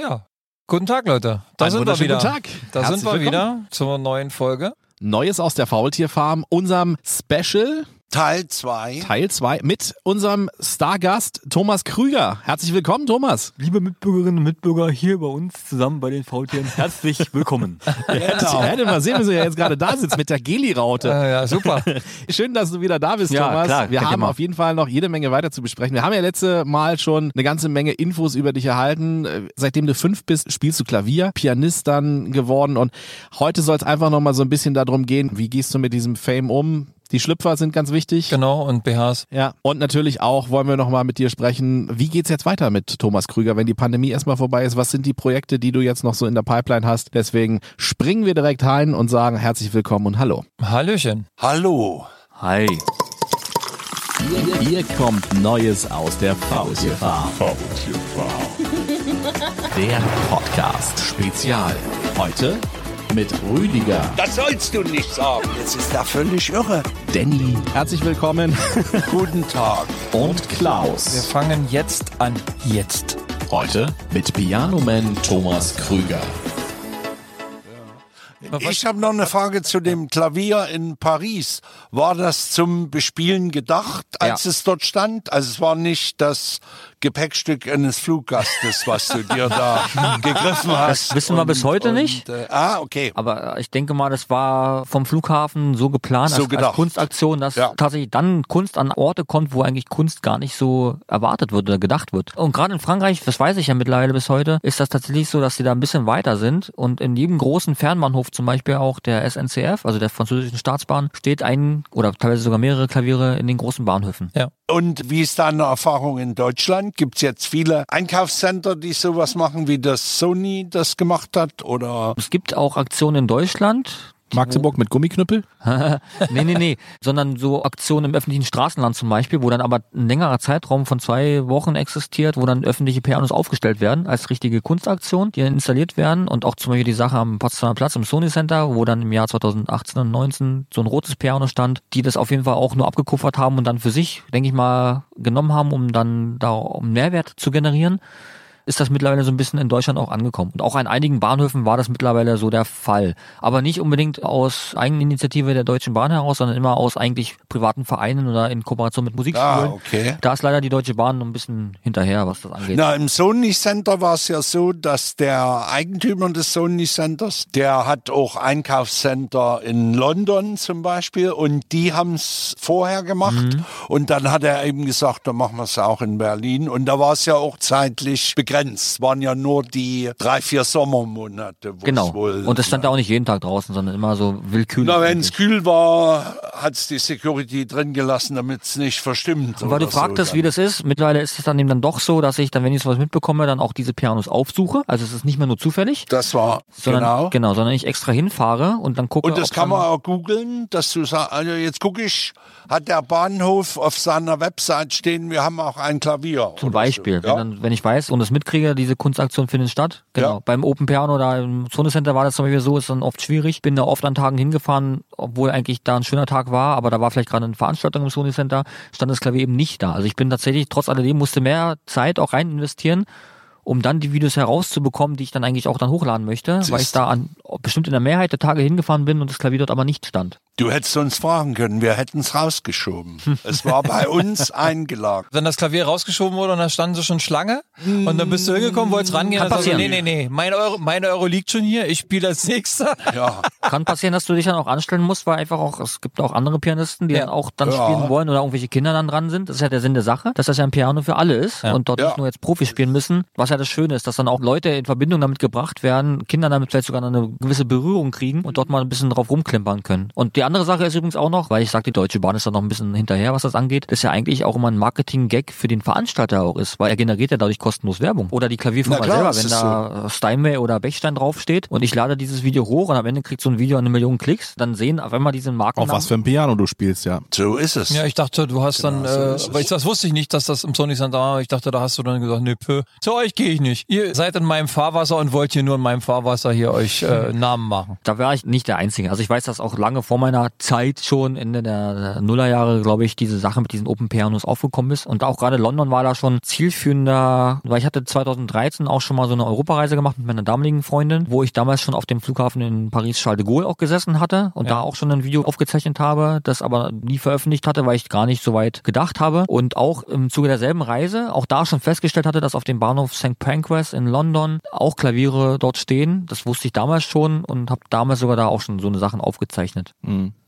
Ja, guten Tag, Leute. Da Einen sind wir wieder. Guten Tag. Da Herzlich sind wir willkommen. wieder zur neuen Folge. Neues aus der Faultierfarm, unserem Special Teil 2. Teil 2 mit unserem Stargast Thomas Krüger. Herzlich willkommen, Thomas. Liebe Mitbürgerinnen und Mitbürger hier bei uns zusammen bei den Faultieren, herzlich willkommen. Hättet ihr hättet mal sehen müssen, wer jetzt gerade da sitzt mit der Geli-Raute. Äh, ja, super. Schön, dass du wieder da bist, Ja, Thomas. klar, Wir haben auf jeden Fall noch jede Menge weiter zu besprechen. Wir haben ja letzte Mal schon eine ganze Menge Infos über dich erhalten. Seitdem du fünf bist, spielst du Klavier, Pianist dann geworden und heute soll es einfach noch mal so ein bisschen darum gehen, wie gehst du mit diesem Fame um? Die Schlüpfer sind ganz wichtig. Genau, und BHs. Ja, und natürlich auch wollen wir nochmal mit dir sprechen, wie geht's jetzt weiter mit Thomas Krüger, wenn die Pandemie erstmal vorbei ist? Was sind die Projekte, die du jetzt noch so in der Pipeline hast? Deswegen springen wir direkt rein und sagen herzlich willkommen und hallo. Hallöchen. Hallo. Hi. Hier, hier kommt Neues aus der Faultierfarm. Der Podcast Spezial. Heute mit Rüdiger, Das sollst du nicht sagen. Jetzt ist er völlig irre. Danny, herzlich willkommen Guten Tag. und Wir Klaus. fangen jetzt an. Jetzt. Heute mit Pianoman Thomas Krüger. Ich habe noch eine Frage zu dem Klavier in Paris. War das zum Bespielen gedacht, als es dort stand? Also es war nicht das Gepäckstück eines Fluggastes, was du dir da gegriffen hast. wissen wir bis heute nicht. Äh, ah, okay. Aber ich denke mal, das war vom Flughafen so geplant So als, als gedacht. Kunstaktion, dass Ja. tatsächlich dann Kunst an Orte kommt, wo eigentlich Kunst gar nicht so erwartet wird oder gedacht wird. Und gerade in Frankreich, das weiß ich ja mittlerweile bis heute, ist das tatsächlich so, dass sie da ein bisschen weiter sind und in jedem großen Fernbahnhof, zum Beispiel auch der SNCF, also der französischen Staatsbahn, steht ein oder teilweise sogar mehrere Klaviere in den großen Bahnhöfen. Ja. Und wie ist deine Erfahrung in Deutschland? Gibt es jetzt viele Einkaufscenter, die sowas machen, wie das Sony das gemacht hat? Oder Es gibt auch Aktionen in Deutschland, Magdeburg mit Gummiknüppel? nee, nee, nee, sondern so Aktionen im öffentlichen Straßenland zum Beispiel, wo dann aber ein längerer Zeitraum von zwei Wochen existiert, wo dann öffentliche Pianos aufgestellt werden als richtige Kunstaktion, die dann installiert werden. Und auch zum Beispiel die Sache am Potsdamer Platz im Sony Center, wo dann im Jahr 2018 und 19 so ein rotes Piano stand, die das auf jeden Fall auch nur abgekupfert haben und dann für sich, denke ich mal, genommen haben, um dann da Mehrwert zu generieren ist das mittlerweile so ein bisschen in Deutschland auch angekommen. Und auch an einigen Bahnhöfen war das mittlerweile so der Fall. Aber nicht unbedingt aus Eigeninitiative der Deutschen Bahn heraus, sondern immer aus eigentlich privaten Vereinen oder in Kooperation mit Musikschulen. Ah, okay. Da ist leider die Deutsche Bahn ein bisschen hinterher, was das angeht. Na, im Sony Center war es ja so, dass der Eigentümer des Sony Centers, der hat auch Einkaufscenter in London zum Beispiel und die haben es vorher gemacht Mhm. und dann hat er eben gesagt, dann machen wir es auch in Berlin und da war es ja auch zeitlich begrenzt, waren ja nur die drei, vier Sommermonate. wo es genau. Wohl, Und das stand ja auch nicht jeden Tag draußen, sondern immer so willkürlich. Na, wenn es kühl war, hat es die Security drin gelassen, damit es nicht verstimmt. Und weil du so fragtest, dann. wie das ist, mittlerweile ist es dann eben dann doch so, dass ich dann, wenn ich sowas mitbekomme, dann auch diese Pianos aufsuche. Also es ist nicht mehr nur zufällig, Das war, sondern genau. genau, sondern ich extra hinfahre und dann gucke. Und das kann man auch googeln, dass du sagst, also jetzt gucke ich, hat der Bahnhof auf seiner Website stehen, wir haben auch ein Klavier. Zum Beispiel, So. Ja? wenn, dann, wenn ich weiß und es mitkriege, diese Kunstaktion findet statt. Genau. Ja. Beim Open Piano oder im Zone Center war das zum Beispiel so, ist dann oft schwierig. Bin da oft an Tagen hingefahren, obwohl eigentlich da ein schöner Tag war, aber da war vielleicht gerade eine Veranstaltung im Sony Center, stand das Klavier eben nicht da. Also ich bin tatsächlich, trotz alledem, musste mehr Zeit auch rein investieren, um dann die Videos herauszubekommen, die ich dann eigentlich auch dann hochladen möchte, weil ich da an bestimmt in der Mehrheit der Tage hingefahren bin und das Klavier dort aber nicht stand. Du hättest uns fragen können, wir hätten es rausgeschoben. es war bei uns eingelagert. Wenn das Klavier rausgeschoben wurde und da standen sie schon Schlange und dann bist du hingekommen, wolltest rangehen Kann und sagst, nee, passieren. nee, nee, mein Euro, mein Euro liegt schon hier, ich spiele als nächster. Ja, Kann passieren, dass du dich dann auch anstellen musst, weil einfach auch, es gibt auch andere Pianisten, die Ja. dann auch dann Ja. spielen wollen oder irgendwelche Kinder dann dran sind. Das ist ja der Sinn der Sache, dass das ja ein Piano für alle ist Ja. und dort Ja. nicht nur jetzt Profi spielen müssen. Was ja das Schöne ist, dass dann auch Leute in Verbindung damit gebracht werden, Kinder damit vielleicht sogar eine gewisse Berührung kriegen und dort mal ein bisschen drauf rumklimpern können. Und die andere Sache ist übrigens auch noch, weil ich sage, die Deutsche Bahn ist da noch ein bisschen hinterher, was das angeht, dass ja eigentlich auch immer ein Marketing-Gag für den Veranstalter auch ist, weil er generiert ja dadurch kostenlos Werbung. Oder die Klavierfirma klar, selber, das wenn da Steinway oder Bechstein draufsteht und ich lade dieses Video hoch und am Ende kriegt so ein Video eine Million Klicks, dann sehen auf einmal diesen Marken. Auf was für ein Piano du spielst, ja. so ist es. Ja, ich dachte, du hast dann, Genau, so äh, weil ich das wusste ich nicht, dass das im Sony Center war. Ich dachte, da hast du dann gesagt, nö, pö, zu euch gehe ich nicht. Ihr seid in meinem Fahrwasser und wollt hier nur in meinem Fahrwasser hier euch äh, Namen machen. Da war ich nicht der Einzige. Also ich weiß, dass auch lange vor meiner meiner Zeit schon Ende der Nullerjahre, glaube ich, diese Sache mit diesen Open Pianos aufgekommen ist. Und auch gerade London war da schon zielführender, weil ich hatte 2013 auch schon mal so eine Europareise gemacht mit meiner damaligen Freundin, wo ich damals schon auf dem Flughafen in Paris Charles de Gaulle auch gesessen hatte und da auch schon ein Video aufgezeichnet habe, das aber nie veröffentlicht hatte, weil ich gar nicht so weit gedacht habe. Und auch im Zuge derselben Reise, auch da schon festgestellt hatte, dass auf dem Bahnhof St. Pancras in London auch Klaviere dort stehen. Das wusste ich damals schon und habe damals sogar da auch schon so eine Sachen aufgezeichnet.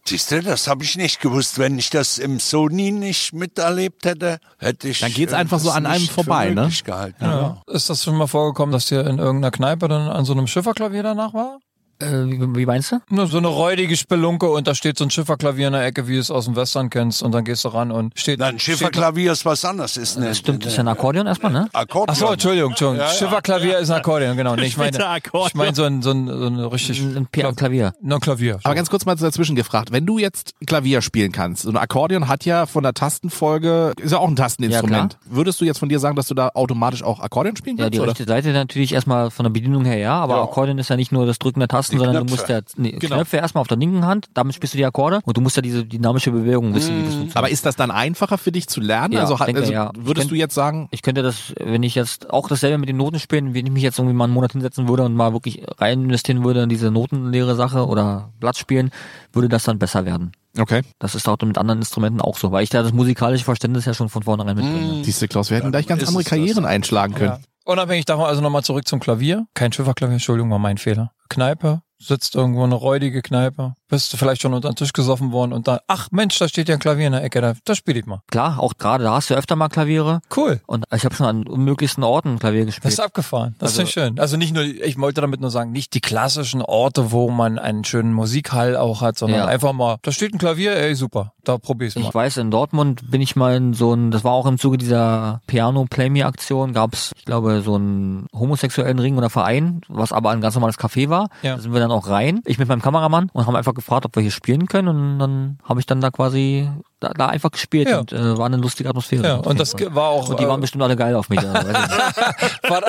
Siehst du, das habe ich nicht gewusst. Wenn ich das im Sony nicht miterlebt hätte, hätte ich. Dann geht's einfach so das an einem nicht vorbei, ne? Gehalten. Ja. Ist das schon mal vorgekommen, dass dir in irgendeiner Kneipe dann an so einem Schifferklavier danach war? Äh, wie, wie meinst du? Nur so eine räudige Spelunke und da steht so ein Schifferklavier in der Ecke, wie du es aus dem Western kennst und dann gehst du ran und steht... Nein, Schifferklavier ist was anderes. Ist eine, Das stimmt, das ist ja ein Akkordeon erstmal, ne? Akkordeon. Achso, Entschuldigung, Entschuldigung. Schifferklavier ist ein Akkordeon, genau. Nee, ich meine, ich meine so ein, so ein, so ein richtig... Ein Pi- Klavier. Nur ein Klavier. Aber ganz kurz mal dazwischen gefragt, wenn du jetzt Klavier spielen kannst, so ein Akkordeon hat ja von der Tastenfolge, ist ja auch ein Tasteninstrument. Würdest du jetzt von dir sagen, dass du da automatisch auch Akkordeon spielen Ja, kannst? die oder? rechte Seite natürlich erstmal von der Bedienung her, ja, aber Ja. Akkordeon ist ja nicht nur das Drücken der Tasten, Die sondern du Knöpfe. musst ja nee, Genau. Knöpfe erstmal auf der linken Hand, damit spielst du die Akkorde und du musst ja diese dynamische Bewegung wissen, wie das funktioniert. Aber ist das dann einfacher für dich zu lernen? Ja, also denke, also ja. würdest Ich du jetzt sagen, Ich könnte das, wenn ich jetzt auch dasselbe mit den Noten spielen, wenn ich mich jetzt irgendwie mal einen Monat hinsetzen würde und mal wirklich rein investieren würde in diese notenlehre Sache oder Blatt spielen, würde das dann besser werden. okay, Das ist auch mit anderen Instrumenten auch so, weil ich da das musikalische Verständnis ja schon von vornherein mitbringe. siehst du, Klaus, wir hätten gleich ganz andere es das. Karrieren einschlagen können. Ja. Unabhängig davon, also nochmal zurück zum Klavier. Kein Schifferklavier, Entschuldigung, war mein Fehler. Kneipe, sitzt irgendwo eine räudige Kneipe, bist du vielleicht schon unter den Tisch gesoffen worden und da, ach Mensch, da steht ja ein Klavier in der Ecke, da, da spiele ich mal. Klar, auch gerade da hast du öfter mal Klaviere Cool. und ich habe schon an unmöglichsten Orten Klavier Das gespielt. ist abgefahren. Das Also- ist schön. Also nicht nur, ich wollte damit nur sagen, nicht die klassischen Orte, wo man einen schönen Musikhall auch hat, sondern Ja. einfach mal, da steht ein Klavier, ey, super, da probier's mal. Ich weiß, in Dortmund bin ich mal in so ein, das war auch im Zuge dieser Piano Play Me Aktion, gab's, ich glaube, so einen homosexuellen Ring oder Verein, was aber ein ganz normales Café war. Ja. Da sind wir dann auch rein, ich mit meinem Kameramann und haben einfach gefragt, ob wir hier spielen können und dann habe ich dann da quasi da, da einfach gespielt Ja. und äh, war eine lustige Atmosphäre. Ja, und das Fall. war auch, und die äh, waren bestimmt alle geil auf mich. Also, ich nicht. war,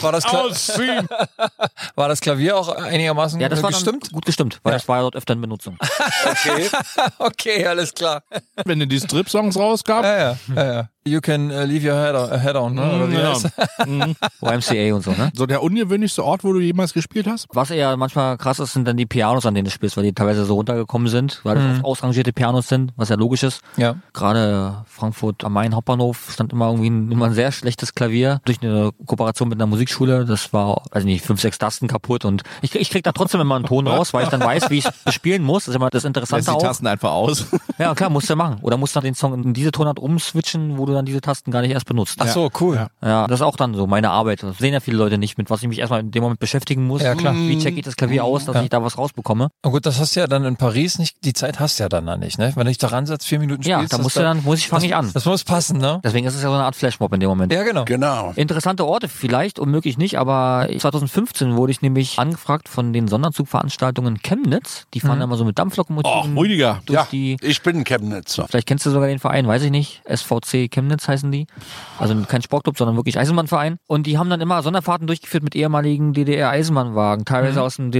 war, das Kla war das Klavier auch einigermaßen ja, das äh, war gestimmt? Gut gestimmt, weil Ja. das war ja dort öfter in Benutzung. Okay. okay, alles klar. Wenn du die Strip-Songs rauskam, Ja, ja, ja, ja. You can uh, leave your head on, head on ne? Oder wie ja. das? YMCA und so, ne? so der ungewöhnlichste Ort, wo du jemals gespielt hast? Was eher manchmal krass ist, sind dann die Pianos, an denen du spielst, weil die teilweise so runtergekommen sind, weil das oft ausrangierte Pianos sind, was ja logisch ist. Ja. Gerade Frankfurt am Main Hauptbahnhof stand immer irgendwie ein, immer ein sehr schlechtes Klavier durch eine Kooperation mit einer Musikschule. Das war, weiß nicht, fünf, sechs Tasten kaputt und ich, ich krieg da trotzdem immer einen Ton raus, weil ich dann weiß, wie ich bespielen muss. Das ist immer das Lässt Interessante die auch. Tasten einfach aus. Ja, klar, musst du machen. Oder musst dann den Song in diese Tonart umswitchen, wo du dann diese Tasten gar nicht erst benutzt. Ach so, cool. Ja, das ist auch dann so meine Arbeit. Das sehen ja viele Leute nicht, mit was ich mich erstmal in dem Moment beschäftigen muss. Ja, klar. Wie check ich das Klavier aus, dass Ja. ich da was rausbekomme? Oh gut, das hast du ja dann in Paris nicht, die Zeit hast du ja dann da nicht, ne? Wenn du dich da ransetzt, vier Minuten Ja, spielst. da das musst du dann, muss ich, fange ich an. Das muss passen, ne? Deswegen ist es ja so eine Art Flashmob in dem Moment. Ja, genau. Genau. Interessante Orte vielleicht, unmöglich nicht, aber 2015 wurde ich nämlich angefragt von den Sonderzugveranstaltungen Chemnitz. Die fahren immer so mit Dampflokomotiven Oh, Rüdiger. durch Ja, die ich bin Chemnitzer. Vielleicht kennst du sogar den Verein, weiß ich nicht. SVC Chemnitz heißen die. Also kein Sportclub, sondern wirklich Eisenbahnverein. Und die haben dann immer Sonderfahrten durchgeführt mit ehemaligen DDR-Eisenbahnwagen, teilweise aus dem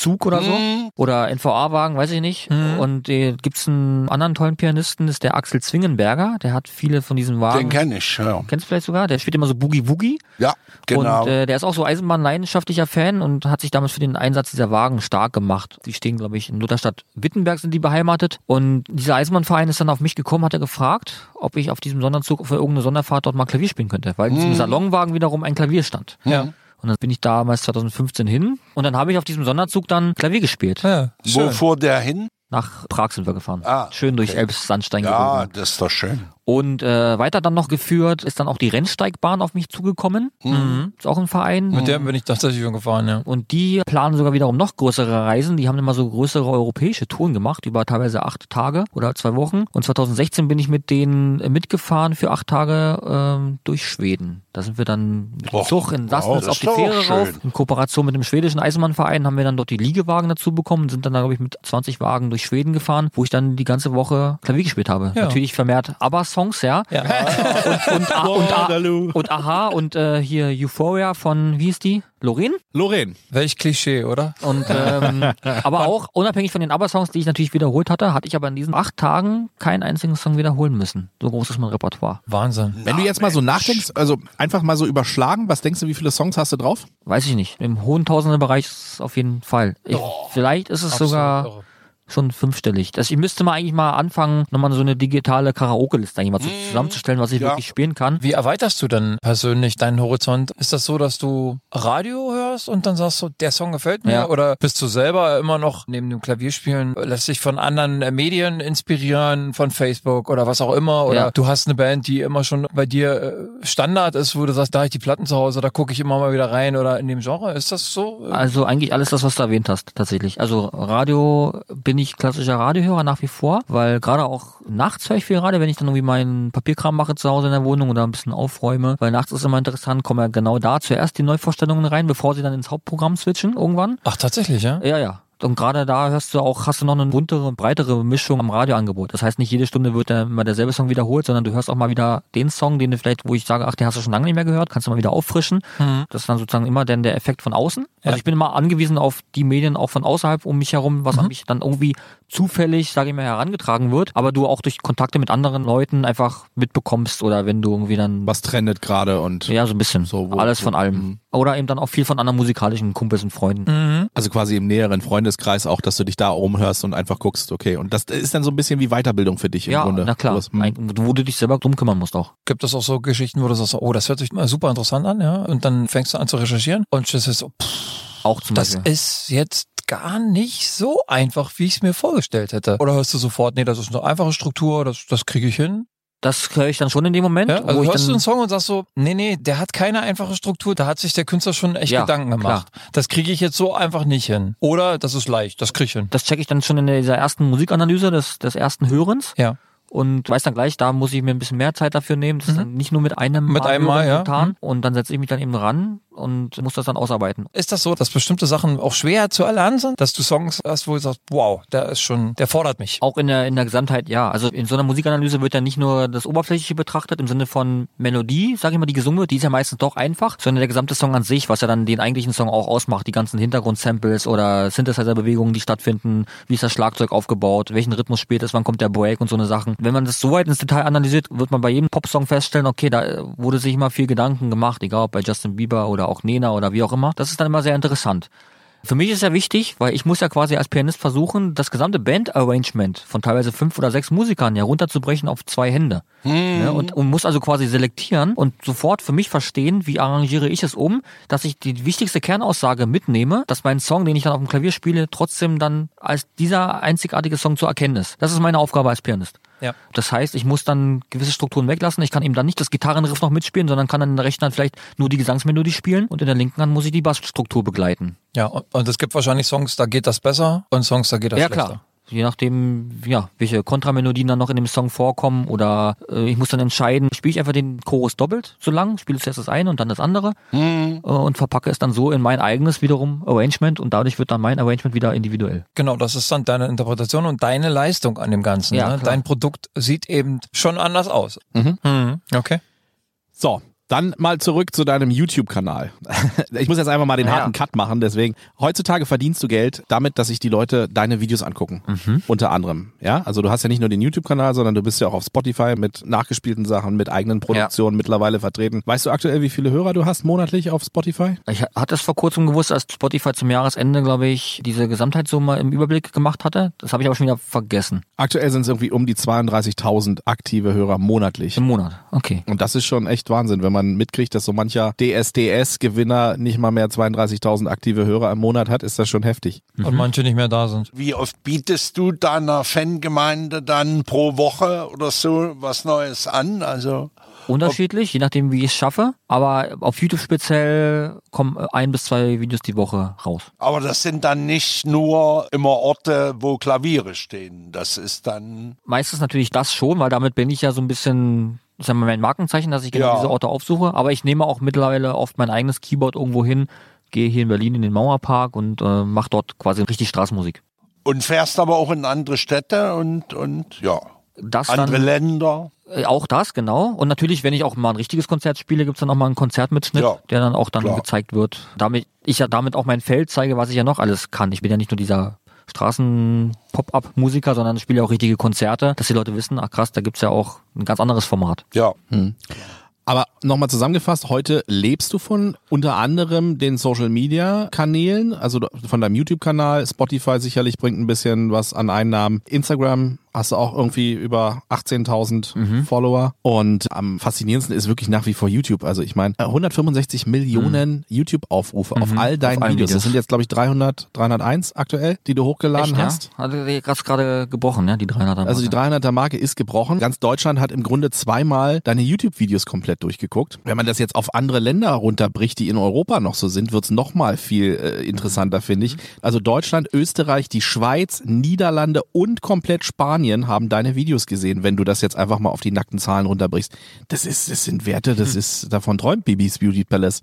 DDR-Regierungszug oder so. Oder NVA-Wagen, weiß ich nicht. Und äh, gibt's einen anderen tollen Pianisten, das ist der Axel Zwingenberger. Der hat viele von diesen Wagen. Den kenne ich, ja. Kennst du vielleicht sogar? Der spielt immer so Boogie Woogie. Ja, genau. Und äh, der ist auch so Eisenbahnleidenschaftlicher Fan und hat sich damals für den Einsatz dieser Wagen stark gemacht. Die stehen, glaube ich, in Lutherstadt Wittenberg sind die beheimatet. Und dieser Eisenbahnverein ist dann auf mich gekommen, hat er gefragt, ob ich auf diesem Sonderzug für irgendeine Sonderfahrt dort mal Klavier spielen könnte. Weil in diesem Salonwagen wiederum ein Klavier stand. Ja. Und dann bin ich damals 2015 hin und dann habe ich auf diesem Sonderzug dann Klavier gespielt. Ja, Wo fuhr der hin? Nach Prag sind wir gefahren. Ah, Schön durch okay. Elbs-Sandstein Ja, gezogen. das ist doch schön. Und äh, weiter dann noch geführt ist dann auch die Rennsteigbahn auf mich zugekommen. Mhm. Ist auch ein Verein. Mit dem bin ich tatsächlich schon gefahren, ja. Und die planen sogar wiederum noch größere Reisen. Die haben immer so größere europäische Touren gemacht, über teilweise acht Tage oder zwei Wochen. Und 2016 bin ich mit denen mitgefahren für acht Tage ähm, durch Schweden. Da sind wir dann mit dem Zug in Sassnitz auf die Fähre rauf. In Kooperation mit dem schwedischen Eisenbahnverein haben wir dann dort die Liegewagen dazu bekommen, sind dann, glaube ich, mit 20 Wagen durch Schweden gefahren, wo ich dann die ganze Woche Klavier gespielt habe. Ja. Natürlich vermehrt Abbas ABBA-Songs, ja. Ja. Und, und, A- und, A- und Aha und äh, hier Euphoria von, wie ist die? Lorraine? Lorraine. Welch Klischee, oder? Und ähm, aber auch unabhängig von den ABBA-Songs, die ich natürlich wiederholt hatte, hatte ich aber in diesen acht Tagen keinen einzigen Song wiederholen müssen. So groß ist mein Repertoire. Wahnsinn. Wenn du jetzt mal so nachdenkst, also einfach mal so überschlagen, was denkst du, wie viele Songs hast du drauf? Weiß ich nicht. Im hohen Tausenderbereich ist es auf jeden Fall. Ich, vielleicht ist es sogar irre. Schon fünfstellig. Das, ich müsste mal eigentlich mal anfangen, nochmal so eine digitale Karaoke-Liste eigentlich mal zu- zusammenzustellen, was ich Ja. wirklich spielen kann. Wie erweiterst du denn persönlich deinen Horizont? Ist das so, dass du Radio hörst und dann sagst du, der Song gefällt mir? Ja. Oder bist du selber immer noch neben dem Klavierspielen, lässt dich von anderen äh, Medien inspirieren, von Facebook oder was auch immer? Oder Ja. du hast eine Band, die immer schon bei dir äh, Standard ist, wo du sagst, da hab ich die Platten zu Hause, da gucke ich immer mal wieder rein oder in dem Genre. Ist das so? Also eigentlich alles das, was du erwähnt hast, tatsächlich. Also Radio bin ich klassischer Radiohörer nach wie vor, weil gerade auch nachts höre ich viel Radio, wenn ich dann irgendwie meinen Papierkram mache zu Hause in der Wohnung oder ein bisschen aufräume. Weil nachts ist immer interessant, kommen ja genau da zuerst die Neuvorstellungen rein, bevor sie dann ins Hauptprogramm switchen irgendwann. Ach, tatsächlich, ja? Ja, ja. Und gerade da hörst du auch, hast du noch eine buntere und breitere Mischung am Radioangebot. Das heißt, nicht jede Stunde wird dann immer derselbe Song wiederholt, sondern du hörst auch mal wieder den Song, den du vielleicht, wo ich sage, ach, den hast du schon lange nicht mehr gehört, kannst du mal wieder auffrischen. Das ist dann sozusagen immer dann der Effekt von außen. Also Ja. ich bin immer angewiesen auf die Medien auch von außerhalb um mich herum, was an mich dann irgendwie zufällig, sage ich mal, herangetragen wird, aber du auch durch Kontakte mit anderen Leuten einfach mitbekommst oder wenn du irgendwie dann Was trendet gerade und ja, so ein bisschen. So, wo- Alles von allem. Mhm. Oder eben dann auch viel von anderen musikalischen Kumpels und Freunden. Also quasi im näheren Freundeskreis auch, dass du dich da umhörst und einfach guckst, okay. Und das ist dann so ein bisschen wie Weiterbildung für dich im Ja, Grunde. na klar. Hm. Wo du dich selber drum kümmern musst auch. Gibt es auch so Geschichten, wo du sagst, oh, das hört sich mal super interessant an, ja? Und dann fängst du an zu recherchieren und das ist so, pff, Auch zum Das Beispiel. ist jetzt gar nicht so einfach, wie ich es mir vorgestellt hätte. Oder hörst du sofort, nee, das ist eine einfache Struktur, das, das kriege ich hin. Das höre ich dann schon in dem Moment, Ja? Also wo ich hörst du einen Song und sagst so, nee, nee, der hat keine einfache Struktur, da hat sich der Künstler schon echt Ja, Gedanken gemacht. Das kriege ich jetzt so einfach nicht hin. Oder das ist leicht, das kriege ich hin. das checke ich dann schon in dieser ersten Musikanalyse des, des ersten Hörens Ja. Und weiß dann gleich, da muss ich mir ein bisschen mehr Zeit dafür nehmen. Das ist dann nicht nur mit einem Mhm. Mit einem Mal, ja. spontan. Mhm. Und dann setze ich mich dann eben ran und muss das dann ausarbeiten. Ist das so, dass bestimmte Sachen auch schwer zu erlernen sind? Dass du Songs hast, wo du sagst, wow, der ist schon, der fordert mich. Auch in der, in der Gesamtheit, ja. Also in so einer Musikanalyse wird ja nicht nur das Oberflächliche betrachtet im Sinne von Melodie, sag ich mal, die gesungen wird, die ist ja meistens doch einfach, sondern der gesamte Song an sich, was ja dann den eigentlichen Song auch ausmacht, die ganzen Hintergrundsamples oder Synthesizer-Bewegungen, die stattfinden, wie ist das Schlagzeug aufgebaut, welchen Rhythmus spielt es, wann kommt der Break und so eine Sachen. Wenn man das so weit ins Detail analysiert, wird man bei jedem Popsong feststellen, okay, da äh, wurde sich immer viel Gedanken gemacht, egal ob bei Justin Bieber oder auch Nena oder wie auch immer. Das ist dann immer sehr interessant. Für mich ist ja wichtig, weil ich muss ja quasi als Pianist versuchen, das gesamte Band-Arrangement von teilweise fünf oder sechs Musikern ja runterzubrechen auf zwei Hände. Ne? Und, und muss also quasi selektieren und sofort für mich verstehen, wie arrangiere ich es um, dass ich die wichtigste Kernaussage mitnehme, dass mein Song, den ich dann auf dem Klavier spiele, trotzdem dann als dieser einzigartige Song zu erkennen ist. Das ist meine Aufgabe als Pianist. Ja. Das heißt, ich muss dann gewisse Strukturen weglassen. Ich kann eben dann nicht das Gitarrenriff noch mitspielen, sondern kann dann in der rechten Hand vielleicht nur die Gesangsmelodie spielen und in der linken Hand muss ich die Bassstruktur begleiten. Ja, und, es gibt wahrscheinlich Songs, da geht das besser und Songs, da geht das ja, schlechter. klar. Je nachdem, ja, welche Kontramelodien dann noch in dem Song vorkommen oder äh, ich muss dann entscheiden, spiele ich einfach den Chorus doppelt so lang, spiele zuerst das eine und dann das andere äh, und verpacke es dann so in mein eigenes wiederum Arrangement und dadurch wird dann mein Arrangement wieder individuell. Genau, das ist dann deine Interpretation und deine Leistung an dem Ganzen. Ja, ne? Dein Produkt sieht eben schon anders aus. Mhm. Okay. So, dann mal zurück zu deinem YouTube-Kanal. Ich muss jetzt einfach mal den Ja. harten Cut machen, deswegen. Heutzutage verdienst du Geld damit, dass sich die Leute deine Videos angucken. Mhm. Unter anderem. Ja, also du hast ja nicht nur den YouTube-Kanal, sondern du bist ja auch auf Spotify mit nachgespielten Sachen, mit eigenen Produktionen mittlerweile vertreten. Weißt du aktuell, wie viele Hörer du hast monatlich auf Spotify? Ich hatte es vor kurzem gewusst, als Spotify zum Jahresende, glaube ich, diese Gesamtheitssumme im Überblick gemacht hatte. Das habe ich aber schon wieder vergessen. Aktuell sind es irgendwie um die 32.000 aktive Hörer monatlich. Im Monat. Okay. Und das ist schon echt Wahnsinn, wenn man mitkriegt, dass so mancher DSDS-Gewinner nicht mal mehr 32.000 aktive Hörer im Monat hat, ist das schon heftig. Und manche nicht mehr da sind. Wie oft bietest du deiner Fangemeinde dann pro Woche oder so was Neues an? Also Unterschiedlich, je nachdem, wie ich es schaffe. Aber auf YouTube speziell kommen ein bis zwei Videos die Woche raus. Aber das sind dann nicht nur immer Orte, wo Klaviere stehen. Das ist dann, Meistens natürlich das schon, weil damit bin ich ja so ein bisschen, ich sag mal, mein Markenzeichen, dass ich genau Ja. diese Orte aufsuche. Aber ich nehme auch mittlerweile oft mein eigenes Keyboard irgendwo hin, gehe hier in Berlin in den Mauerpark und äh, mache dort quasi richtig Straßenmusik. und fährst aber auch in andere Städte und, und ja, Das andere dann, Länder. Äh, Auch das, genau. Und natürlich, wenn ich auch mal ein richtiges Konzert spiele, gibt's dann auch mal einen Konzertmitschnitt, Ja, der dann auch dann klar. gezeigt wird. Damit ich ja damit auch mein Feld zeige, was ich ja noch alles kann. Ich bin ja nicht nur dieser Straßen-Pop-Up-Musiker, sondern spiele ja auch richtige Konzerte, dass die Leute wissen, ach krass, da gibt's ja auch ein ganz anderes Format. Ja. Aber nochmal zusammengefasst, heute lebst du von unter anderem den Social Media Kanälen, also von deinem YouTube-Kanal, Spotify sicherlich bringt ein bisschen was an Einnahmen, Instagram hast du auch irgendwie über 18.000 Mhm. Follower und am faszinierendsten ist wirklich nach wie vor YouTube. Also ich meine, 165 Millionen YouTube-Aufrufe auf all deinen Mhm. allen Videos. Das Videos. sind jetzt glaube ich 300, 301 aktuell, die du hochgeladen Echt, hast. ja? Hat die gerade gebrochen, ja, die 300er. Also die 300er Marke ist gebrochen. Ganz Deutschland hat im Grunde zweimal deine YouTube-Videos komplett durchgeguckt. Wenn man das jetzt auf andere Länder runterbricht, die in Europa noch so sind, wird's noch mal viel äh, interessanter, finde ich. Also Deutschland, Österreich, die Schweiz, Niederlande und komplett Spanien haben deine Videos gesehen, wenn du das jetzt einfach mal auf die nackten Zahlen runterbrichst. Das ist, das sind Werte, das ist, davon träumt Bibis Beauty Palace.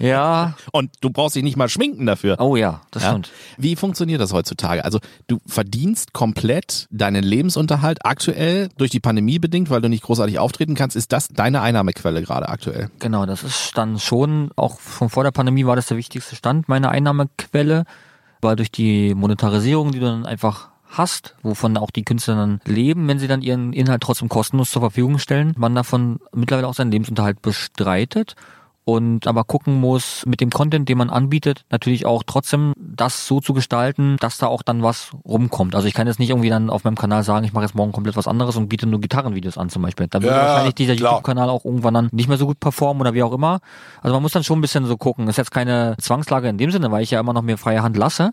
ja, Und du brauchst dich nicht mal schminken dafür. oh ja, das Ja? stimmt. Wie funktioniert das heutzutage? Also du verdienst komplett deinen Lebensunterhalt aktuell durch die Pandemie bedingt, weil du nicht großartig auftreten kannst. Ist das deine Einnahmequelle gerade aktuell? Genau, das ist dann schon, auch schon vor der Pandemie war das der wichtigste Stand meiner Einnahmequelle, weil durch die Monetarisierung, die du dann einfach hast, wovon auch die Künstler dann leben, wenn sie dann ihren Inhalt trotzdem kostenlos zur Verfügung stellen, man davon mittlerweile auch seinen Lebensunterhalt bestreitet und aber gucken muss, mit dem Content, den man anbietet, natürlich auch trotzdem das so zu gestalten, dass da auch dann was rumkommt. Also ich kann jetzt nicht irgendwie dann auf meinem Kanal sagen, ich mache jetzt morgen komplett was anderes und biete nur Gitarrenvideos an zum Beispiel. Da würde Ja, wahrscheinlich dieser. YouTube-Kanal auch irgendwann dann nicht mehr so gut performen oder wie auch immer. Also man muss dann schon ein bisschen so gucken. Das ist jetzt keine Zwangslage in dem Sinne, weil ich ja immer noch mir freie Hand lasse.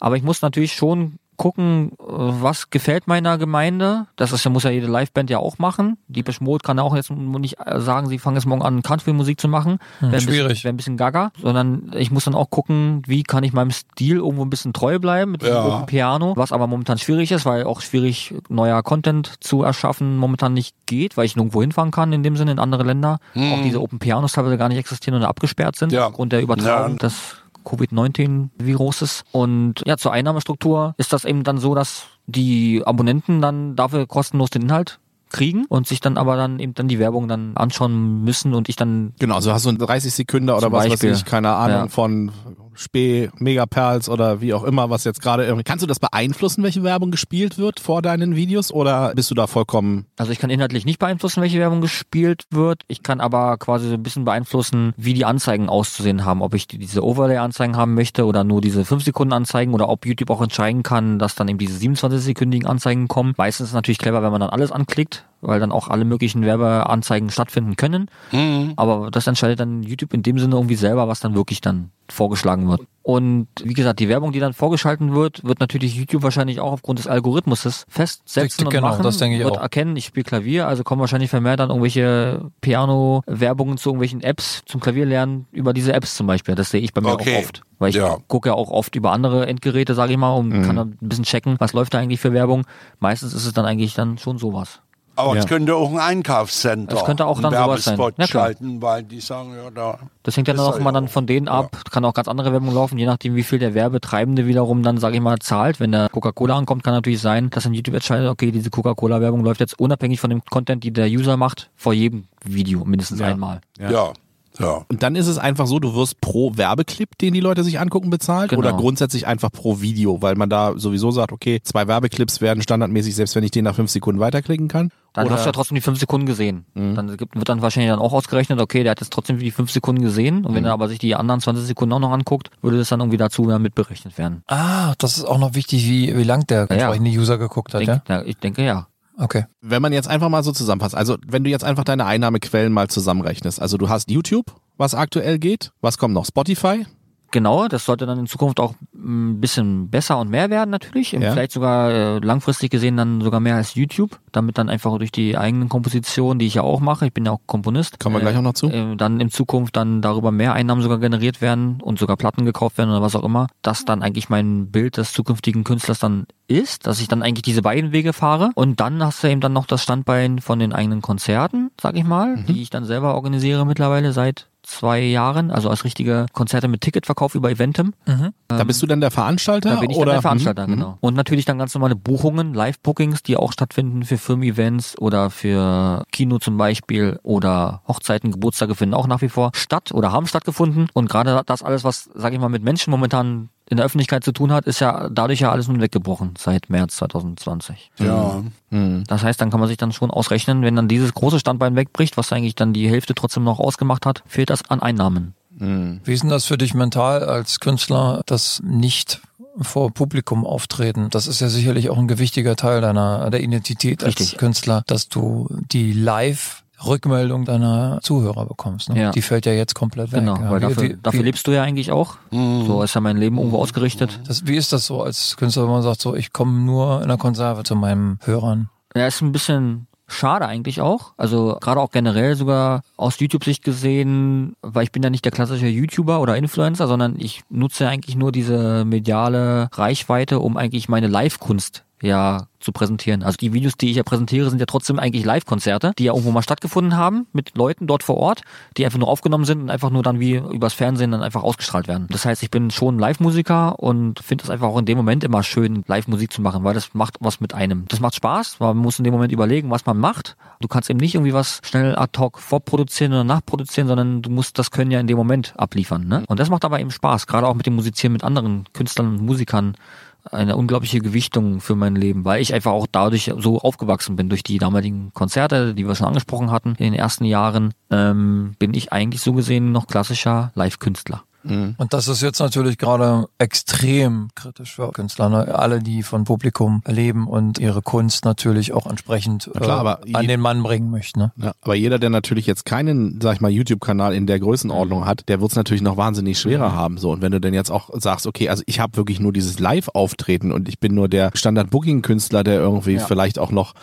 Aber ich muss natürlich schon gucken, was gefällt meiner Gemeinde. Das ist, muss ja jede Liveband ja auch machen. Die Mode kann auch jetzt nicht sagen, sie fangen jetzt morgen an, Country-Musik zu machen. Wäre ein schwierig. Wäre ein bisschen gaga. Sondern ich muss dann auch gucken, wie kann ich meinem Stil irgendwo ein bisschen treu bleiben mit Ja. Open Piano, was aber momentan schwierig ist, weil auch schwierig neuer Content zu erschaffen momentan nicht geht, weil ich nirgendwo hinfahren kann, in dem Sinne in andere Länder. Auch diese Open Pianos teilweise gar nicht existieren oder abgesperrt sind Ja. aufgrund der Übertragung Ja. des Covid-19-Viruses. Und ja, zur Einnahmestruktur ist das eben dann so, dass die Abonnenten dann dafür kostenlos den Inhalt kriegen und sich dann aber dann eben dann die Werbung dann anschauen müssen und ich dann Genau, also hast du einen 30 Sekunden oder was weiß Beispiel. ich, keine Ahnung, Ja. von Spee, Megaperls oder wie auch immer, was jetzt gerade irgendwie. Kannst du das beeinflussen, welche Werbung gespielt wird vor deinen Videos oder bist du da vollkommen Also ich kann inhaltlich nicht beeinflussen, welche Werbung gespielt wird. Ich kann aber quasi so ein bisschen beeinflussen, wie die Anzeigen auszusehen haben. Ob ich die- diese Overlay-Anzeigen haben möchte oder nur diese 5 Sekunden Anzeigen oder ob YouTube auch entscheiden kann, dass dann eben diese 27-sekündigen Anzeigen kommen. Meistens ist es natürlich clever, wenn man dann alles anklickt, weil dann auch alle möglichen Werbeanzeigen stattfinden können. Aber das entscheidet dann YouTube in dem Sinne irgendwie selber, was dann wirklich dann vorgeschlagen wird. Und wie gesagt, die Werbung, die dann vorgeschalten wird, wird natürlich YouTube wahrscheinlich auch aufgrund des Algorithmus festsetzen Richtig, und genau, machen. das denke ich wird auch. erkennen, ich spiele Klavier, also kommen wahrscheinlich vermehrt dann irgendwelche Piano-Werbungen zu irgendwelchen Apps zum Klavierlernen über diese Apps zum Beispiel. Das sehe ich bei mir Okay. auch oft. Weil ich Ja. gucke ja auch oft über andere Endgeräte, sage ich mal, und kann dann ein bisschen checken, was läuft da eigentlich für Werbung. Meistens ist es dann eigentlich dann schon sowas. Aber Ja. es könnte auch ein Einkaufscenter Es könnte auch dann sowas sein. Werbespot Ja, schalten, weil die sagen, ja, da. Das hängt ja dann auch er immer ja dann von denen ab. Kann auch ganz andere Werbung laufen, je nachdem, wie viel der Werbetreibende wiederum dann, sage ich mal, zahlt. Wenn der Coca-Cola ankommt, kann natürlich sein, dass ein YouTube entscheidet, okay, diese Coca-Cola-Werbung läuft jetzt unabhängig von dem Content, die der User macht, vor jedem Video mindestens Ja. einmal. Ja. ja. Und dann ist es einfach so, du wirst pro Werbeclip, den die Leute sich angucken, bezahlt Genau. oder grundsätzlich einfach pro Video, weil man da sowieso sagt, okay, zwei Werbeclips werden standardmäßig, selbst wenn ich den nach fünf Sekunden weiterklicken kann. Dann oder hast du ja trotzdem die fünf Sekunden gesehen. Dann gibt, wird dann wahrscheinlich dann auch ausgerechnet, okay, der hat jetzt trotzdem die fünf Sekunden gesehen. Und wenn er aber sich die anderen 20 Sekunden auch noch anguckt, würde das dann irgendwie dazu mitberechnet werden. Ah, das ist auch noch wichtig, wie, wie lang der Ja, ja. entsprechende User geguckt hat, Denk, ja? ja, ich denke ja. Okay. wenn man jetzt einfach mal so zusammenfasst, also wenn du jetzt einfach deine Einnahmequellen mal zusammenrechnest, also du hast YouTube, was aktuell geht, was kommt noch? Spotify? Genau, das sollte dann in Zukunft auch ein bisschen besser und mehr werden natürlich. Ja. Vielleicht sogar äh, langfristig gesehen dann sogar mehr als YouTube, damit dann einfach durch die eigenen Kompositionen, die ich ja auch mache, ich bin ja auch Komponist. Kommen wir äh, gleich auch noch zu. äh, dann in Zukunft dann darüber mehr Einnahmen sogar generiert werden und sogar Platten gekauft werden oder was auch immer, dass dann eigentlich mein Bild des zukünftigen Künstlers dann ist, dass ich dann eigentlich diese beiden Wege fahre und dann hast du eben dann noch das Standbein von den eigenen Konzerten, sag ich mal, die ich dann selber organisiere mittlerweile seit zwei Jahren, also als richtige Konzerte mit Ticketverkauf über Eventim. Da bist du dann der Veranstalter? Da bin ich oder? der Veranstalter, Mhm. genau. Und natürlich dann ganz normale Buchungen, Live-Bookings, die auch stattfinden für Firmen-Events oder für Kino zum Beispiel oder Hochzeiten, Geburtstage finden auch nach wie vor statt oder haben stattgefunden. Und gerade das alles, was, sage ich mal, mit Menschen momentan in der Öffentlichkeit zu tun hat, ist ja dadurch ja alles nun weggebrochen seit März 2020. Ja. Mhm. Das heißt, dann kann man sich dann schon ausrechnen, wenn dann dieses große Standbein wegbricht, was eigentlich dann die Hälfte trotzdem noch ausgemacht hat, fehlt das an Einnahmen. Mhm. Wie ist denn das für dich mental als Künstler, das nicht vor Publikum auftreten? Das ist ja sicherlich auch ein gewichtiger Teil deiner der Identität als Richtig. Künstler, dass du die Live Rückmeldung deiner Zuhörer bekommst. Ne? Ja. Die fällt ja jetzt komplett weg. Genau, ja. weil Wie- dafür, wie, dafür wie, lebst du ja eigentlich auch. So ist ja mein Leben irgendwo ausgerichtet. das, wie ist das so als Künstler, wenn man sagt, so ich komme nur in der Konserve zu meinen Hörern? Ja, ist ein bisschen schade eigentlich auch. Also gerade auch generell sogar aus YouTube-Sicht gesehen, weil ich bin ja nicht der klassische YouTuber oder Influencer, sondern ich nutze eigentlich nur diese mediale Reichweite, um eigentlich meine Live-Kunst ja zu präsentieren. Also die Videos, die ich ja präsentiere, sind ja trotzdem eigentlich Live-Konzerte, die ja irgendwo mal stattgefunden haben mit Leuten dort vor Ort, die einfach nur aufgenommen sind und einfach nur dann wie übers Fernsehen dann einfach ausgestrahlt werden. Das heißt, ich bin schon Live-Musiker und finde es einfach auch in dem Moment immer schön, Live-Musik zu machen, weil das macht was mit einem. Das macht Spaß, weil man muss in dem Moment überlegen, was man macht. Du kannst eben nicht irgendwie was schnell ad hoc vorproduzieren oder nachproduzieren, sondern du musst das Können ja in dem Moment abliefern. Ne? Und das macht aber eben Spaß, gerade auch mit dem Musizieren mit anderen Künstlern und Musikern eine unglaubliche Gewichtung für mein Leben, weil ich einfach auch dadurch so aufgewachsen bin, durch die damaligen Konzerte, die wir schon angesprochen hatten in den ersten Jahren, ähm, bin ich eigentlich so gesehen noch klassischer Live-Künstler. Und das ist jetzt natürlich gerade extrem kritisch für Künstler. Ne? Alle, die von Publikum leben und ihre Kunst natürlich auch entsprechend Na klar, äh, an den Mann bringen möchten. Ne? Ja, aber jeder, der natürlich jetzt keinen, sag ich mal, YouTube-Kanal in der Größenordnung hat, der wird es natürlich noch wahnsinnig schwerer haben. So und wenn du denn jetzt auch sagst, okay, also ich habe wirklich nur dieses Live-Auftreten und ich bin nur der Standard-Booking-Künstler, der irgendwie Ja. vielleicht auch noch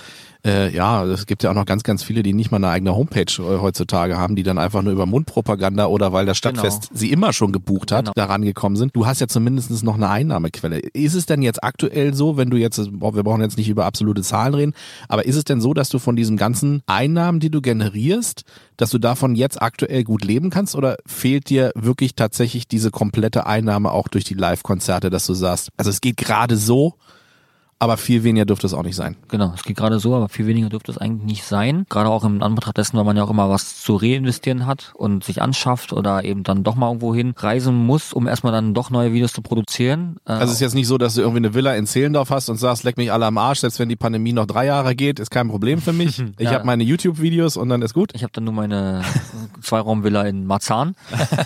äh, ja, es gibt ja auch noch ganz, ganz viele, die nicht mal eine eigene Homepage äh, heutzutage haben, die dann einfach nur über Mundpropaganda oder weil das Stadtfest sie immer schon gebucht hat, Genau. daran gekommen sind. Du hast ja zumindest noch eine Einnahmequelle. Ist es denn jetzt aktuell so, wenn du jetzt, wir brauchen jetzt nicht über absolute Zahlen reden, aber ist es denn so, dass du von diesen ganzen Einnahmen, die du generierst, dass du davon jetzt aktuell gut leben kannst oder fehlt dir wirklich tatsächlich diese komplette Einnahme auch durch die Live-Konzerte, dass du sagst, also es geht gerade so, aber viel weniger dürfte es auch nicht sein. Genau, es geht gerade so, aber viel weniger dürfte es eigentlich nicht sein. Gerade auch im Anbetracht dessen, weil man ja auch immer was zu reinvestieren hat und sich anschafft oder eben dann doch mal irgendwo hin reisen muss, um erstmal dann doch neue Videos zu produzieren. Äh, Also es ist jetzt nicht so, dass du irgendwie eine Villa in Zehlendorf hast und sagst, leck mich alle am Arsch, selbst wenn die Pandemie noch drei Jahre geht, ist kein Problem für mich. Ich Ja. habe meine YouTube-Videos und dann ist gut. Ich habe dann nur meine Zweiraumvilla in Marzahn.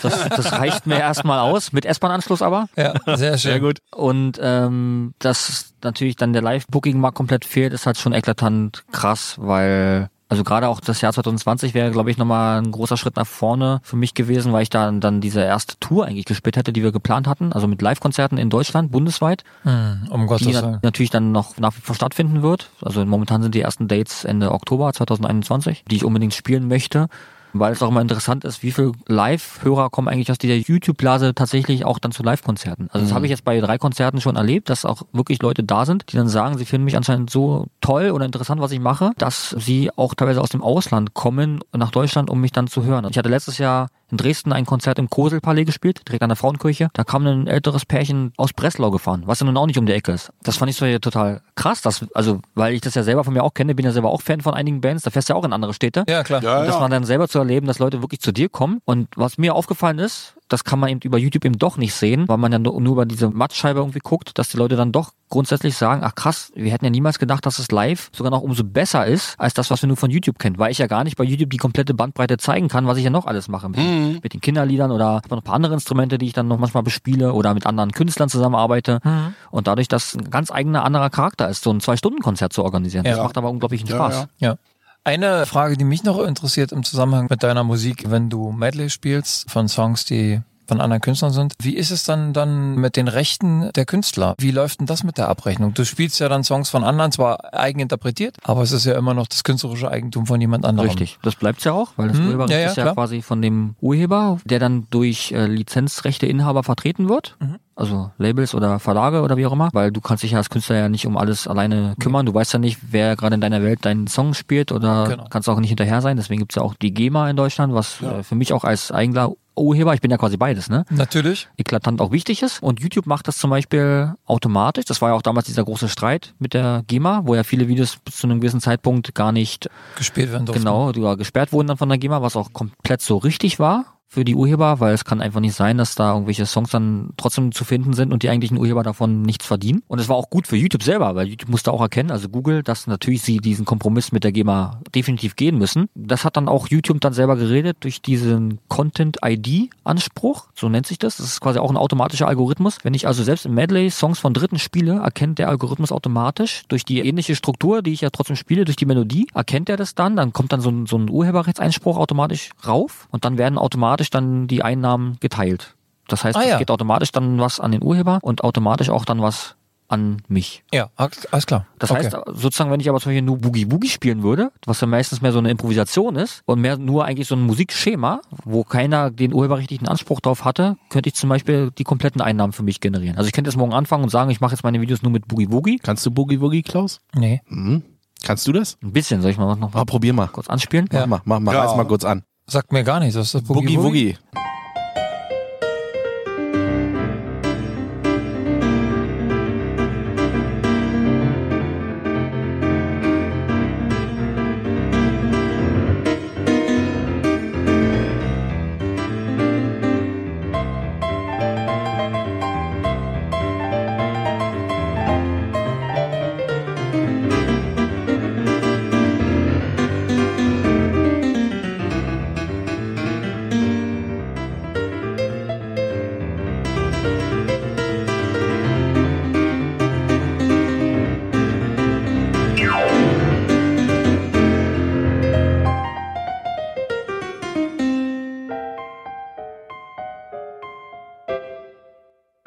Das, das reicht mir erstmal aus, mit S-Bahn-Anschluss aber. Ja, sehr schön. gut. Und ähm, dass natürlich dann der Live-Booking-Markt komplett fehlt, ist halt schon eklatant krass, weil also gerade auch das Jahr 2020 wäre, glaube ich, nochmal ein großer Schritt nach vorne für mich gewesen, weil ich da dann diese erste Tour eigentlich gespielt hätte, die wir geplant hatten, also mit Live-Konzerten in Deutschland, bundesweit, Hm, um Gottes die na natürlich dann noch nach wie vor stattfinden wird. Also momentan sind die ersten Dates Ende Oktober 2021, die ich unbedingt spielen möchte. Weil es auch immer interessant ist, wie viele Live-Hörer kommen eigentlich aus dieser YouTube-Blase tatsächlich auch dann zu Live-Konzerten. Also das habe ich jetzt bei drei Konzerten schon erlebt, dass auch wirklich Leute da sind, die dann sagen, sie finden mich anscheinend so toll oder interessant, was ich mache, dass sie auch teilweise aus dem Ausland kommen nach Deutschland, um mich dann zu hören. Ich hatte letztes Jahr in Dresden ein Konzert im Koselpalais gespielt, direkt an der Frauenkirche. Da kam ein älteres Pärchen aus Breslau gefahren, was ja nun auch nicht um die Ecke ist. Das fand ich so ja total krass, dass, also, weil ich das ja selber von mir auch kenne, bin ja selber auch Fan von einigen Bands, da fährst du ja auch in andere Städte. Ja, klar. Ja, Und das ja. man dann selber zu erleben, dass Leute wirklich zu dir kommen. Und was mir aufgefallen ist, das kann man eben über YouTube eben doch nicht sehen, weil man ja nur, nur über diese Mattscheibe irgendwie guckt, dass die Leute dann doch grundsätzlich sagen, ach krass, wir hätten ja niemals gedacht, dass es live sogar noch umso besser ist, als das, was wir nur von YouTube kennen, weil ich ja gar nicht bei YouTube die komplette Bandbreite zeigen kann, was ich ja noch alles mache. Mit, Mhm. mit den Kinderliedern oder noch ein paar andere Instrumente, die ich dann noch manchmal bespiele oder mit anderen Künstlern zusammenarbeite. Mhm. Und dadurch, dass ein ganz eigener anderer Charakter ist, so ein Zwei-Stunden-Konzert zu organisieren. Das Ja. macht aber unglaublichen Ja, Spaß. ja. Ja. Eine Frage, die mich noch interessiert im Zusammenhang mit deiner Musik, wenn du Medley spielst von Songs, die von anderen Künstlern sind. Wie ist es dann dann mit den Rechten der Künstler? Wie läuft denn das mit der Abrechnung? Du spielst ja dann Songs von anderen, zwar eigen interpretiert, aber es ist ja immer noch das künstlerische Eigentum von jemand anderem. Richtig, das bleibt's ja auch, weil das Hm, Urheberrecht ja, ja, ist ja klar. quasi von dem Urheber, der dann durch äh, Lizenzrechteinhaber vertreten wird. Mhm. Also Labels oder Verlage oder wie auch immer, weil du kannst dich ja als Künstler ja nicht um alles alleine kümmern. Du weißt ja nicht, wer gerade in deiner Welt deinen Song spielt oder Genau. kannst auch nicht hinterher sein. Deswegen gibt's ja auch die GEMA in Deutschland, was äh, für mich auch als eigener Urheber, ich bin ja quasi beides, ne? Natürlich. eklatant auch wichtig ist. Und YouTube macht das zum Beispiel automatisch. Das war ja auch damals dieser große Streit mit der GEMA, wo ja viele Videos bis zu einem gewissen Zeitpunkt gar nicht Gespielt werden durften. genau gesperrt wurden dann von der GEMA, was auch komplett so richtig war für die Urheber, weil es kann einfach nicht sein, dass da irgendwelche Songs dann trotzdem zu finden sind und die eigentlichen Urheber davon nichts verdienen. Und es war auch gut für YouTube selber, weil YouTube musste auch erkennen, also Google, dass natürlich sie diesen Kompromiss mit der GEMA definitiv gehen müssen. Das hat dann auch YouTube dann selber geredet durch diesen Content ID Anspruch, so nennt sich das. Das ist quasi auch ein automatischer Algorithmus. Wenn ich also selbst im Medley Songs von Dritten spiele, erkennt der Algorithmus automatisch durch die ähnliche Struktur, die ich ja trotzdem spiele, durch die Melodie, erkennt er das dann, dann kommt dann so ein, so ein Urheberrechtseinspruch automatisch rauf und dann werden automatisch dann die Einnahmen geteilt. Das heißt, Ah, es ja. geht automatisch dann was an den Urheber und automatisch auch dann was an mich. Ja, alles klar. Das Okay. heißt, sozusagen, wenn ich aber zum Beispiel nur Boogie Boogie spielen würde, was ja meistens mehr so eine Improvisation ist und mehr nur eigentlich so ein Musikschema, wo keiner den urheberrechtlichen Anspruch drauf hatte, könnte ich zum Beispiel die kompletten Einnahmen für mich generieren. Also ich könnte jetzt morgen anfangen und sagen, ich mache jetzt meine Videos nur mit Boogie Boogie. Kannst du Boogie Woogie, Klaus? Nee. Mhm. Kannst du das? Ein bisschen, soll ich mal noch Ah, probier mal. kurz anspielen? Mach mal, mach mal, Ja. mal kurz an. Sagt mir gar nichts. Was ist das Boogie Woogie.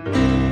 Thank you.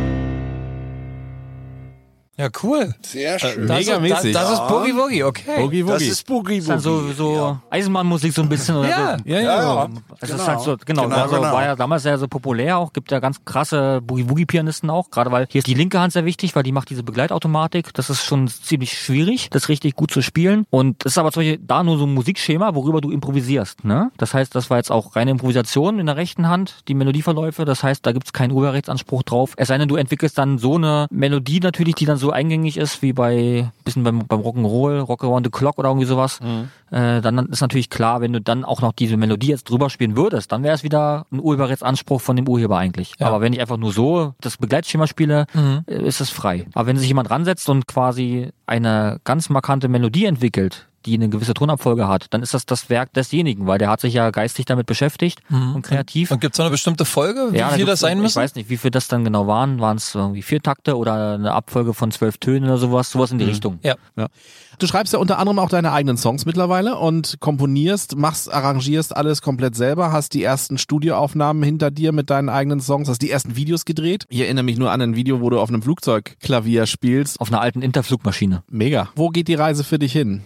Ja, cool. Sehr schön. Das, Megamäßig. Das, das ist Boogie Woogie, okay. Boogie das Woogie. ist Boogie Das ist dann so, Woogie. so Eisenbahnmusik so ein bisschen oder Ja. so. ja, ja, Ja, ja. ja. Es Genau. ist halt so, genau, Genau, war, so, genau. war ja damals ja so populär auch, gibt ja ganz krasse Boogie-Woogie-Pianisten auch, gerade weil hier ist die linke Hand sehr wichtig, weil die macht diese Begleitautomatik, das ist schon ziemlich schwierig, das richtig gut zu spielen und es ist aber zum Beispiel da nur so ein Musikschema, worüber du improvisierst, ne? Das heißt, das war jetzt auch reine Improvisation in der rechten Hand, die Melodieverläufe, das heißt, da gibt's keinen Urheberrechtsanspruch drauf, es sei denn, du entwickelst dann so eine Melodie natürlich, die dann so eingängig ist, wie bei, bisschen beim, beim Rock'n'Roll, Rock Around the Clock oder irgendwie sowas, äh, dann ist natürlich klar, wenn du dann auch noch diese Melodie jetzt drüber spielen würdest, dann wäre es wieder ein Urheberrechtsanspruch von dem Urheber eigentlich. Ja. Aber wenn ich einfach nur so das Begleitschema spiele, Mhm. äh, ist es frei. Aber wenn sich jemand ransetzt und quasi eine ganz markante Melodie entwickelt, die eine gewisse Tonabfolge hat, dann ist das das Werk desjenigen, weil der hat sich ja geistig damit beschäftigt und kreativ. Und gibt es eine bestimmte Folge, wie Ja, viel das sein Ich müssen? weiß nicht, wie viel das dann genau waren. Waren es irgendwie vier Takte oder eine Abfolge von zwölf Tönen oder sowas? Sowas in die Richtung. Ja. Ja. Du schreibst ja unter anderem auch deine eigenen Songs mittlerweile und komponierst, machst, arrangierst alles komplett selber, hast die ersten Studioaufnahmen hinter dir mit deinen eigenen Songs, hast die ersten Videos gedreht. Ich erinnere mich nur an ein Video, wo du auf einem Flugzeugklavier spielst. Auf einer alten Interflugmaschine. Mega. Wo geht die Reise für dich hin?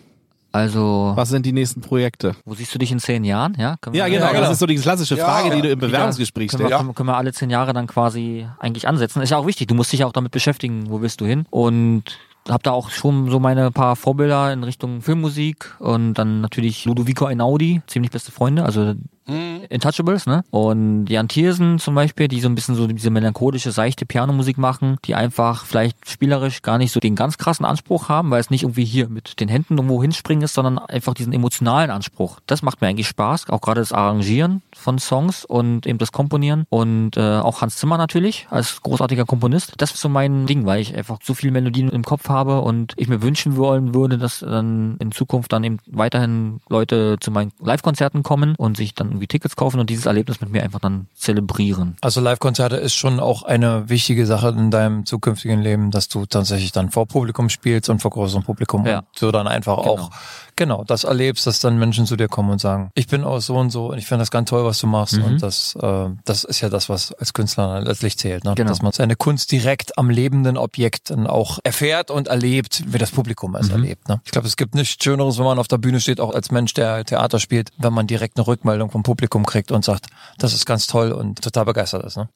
Also, Was sind die nächsten Projekte? wo siehst du dich in zehn Jahren? Ja, Ja, genau. Ja, genau. Das ist so die klassische Ja, Frage, die ja. du im Bewerbungsgespräch stellst. können, können wir alle zehn Jahre dann quasi eigentlich ansetzen. Ist ja auch wichtig. Du musst dich ja auch damit beschäftigen, wo willst du hin? Und habe da auch schon so meine paar Vorbilder in Richtung Filmmusik und dann natürlich Ludovico Einaudi, ziemlich beste Freunde, also Intouchables, ne? Und Jan Thiersen zum Beispiel, die so ein bisschen so diese melancholische, seichte Pianomusik machen, die einfach vielleicht spielerisch gar nicht so den ganz krassen Anspruch haben, weil es nicht irgendwie hier mit den Händen irgendwo hinspringen ist, sondern einfach diesen emotionalen Anspruch. Das macht mir eigentlich Spaß, auch gerade das Arrangieren von Songs und eben das Komponieren und äh, auch Hans Zimmer natürlich als großartiger Komponist. Das ist so mein Ding, weil ich einfach so viele Melodien im Kopf habe und ich mir wünschen wollen würde, dass dann in Zukunft dann eben weiterhin Leute zu meinen Live-Konzerten kommen und sich dann irgendwie Tickets kaufen und dieses Erlebnis mit mir einfach dann zelebrieren. Also Live-Konzerte ist schon auch eine wichtige Sache in deinem zukünftigen Leben, dass du tatsächlich dann vor Publikum spielst und vor großem Publikum Ja. und du dann einfach Genau. auch genau das erlebst, dass dann Menschen zu dir kommen und sagen, ich bin auch so und so und ich finde das ganz toll, was du machst Mhm. und das äh, das ist ja das, was als Künstler letztlich zählt, ne? Genau. dass man seine Kunst direkt am lebenden Objekt dann auch erfährt und erlebt, wie das Publikum es Mhm. erlebt. Ne? Ich glaube, es gibt nichts Schöneres, wenn man auf der Bühne steht, auch als Mensch, der Theater spielt, wenn man direkt eine Rückmeldung vom Publikum kriegt und sagt, das ist ganz toll und total begeistert ist. Ne?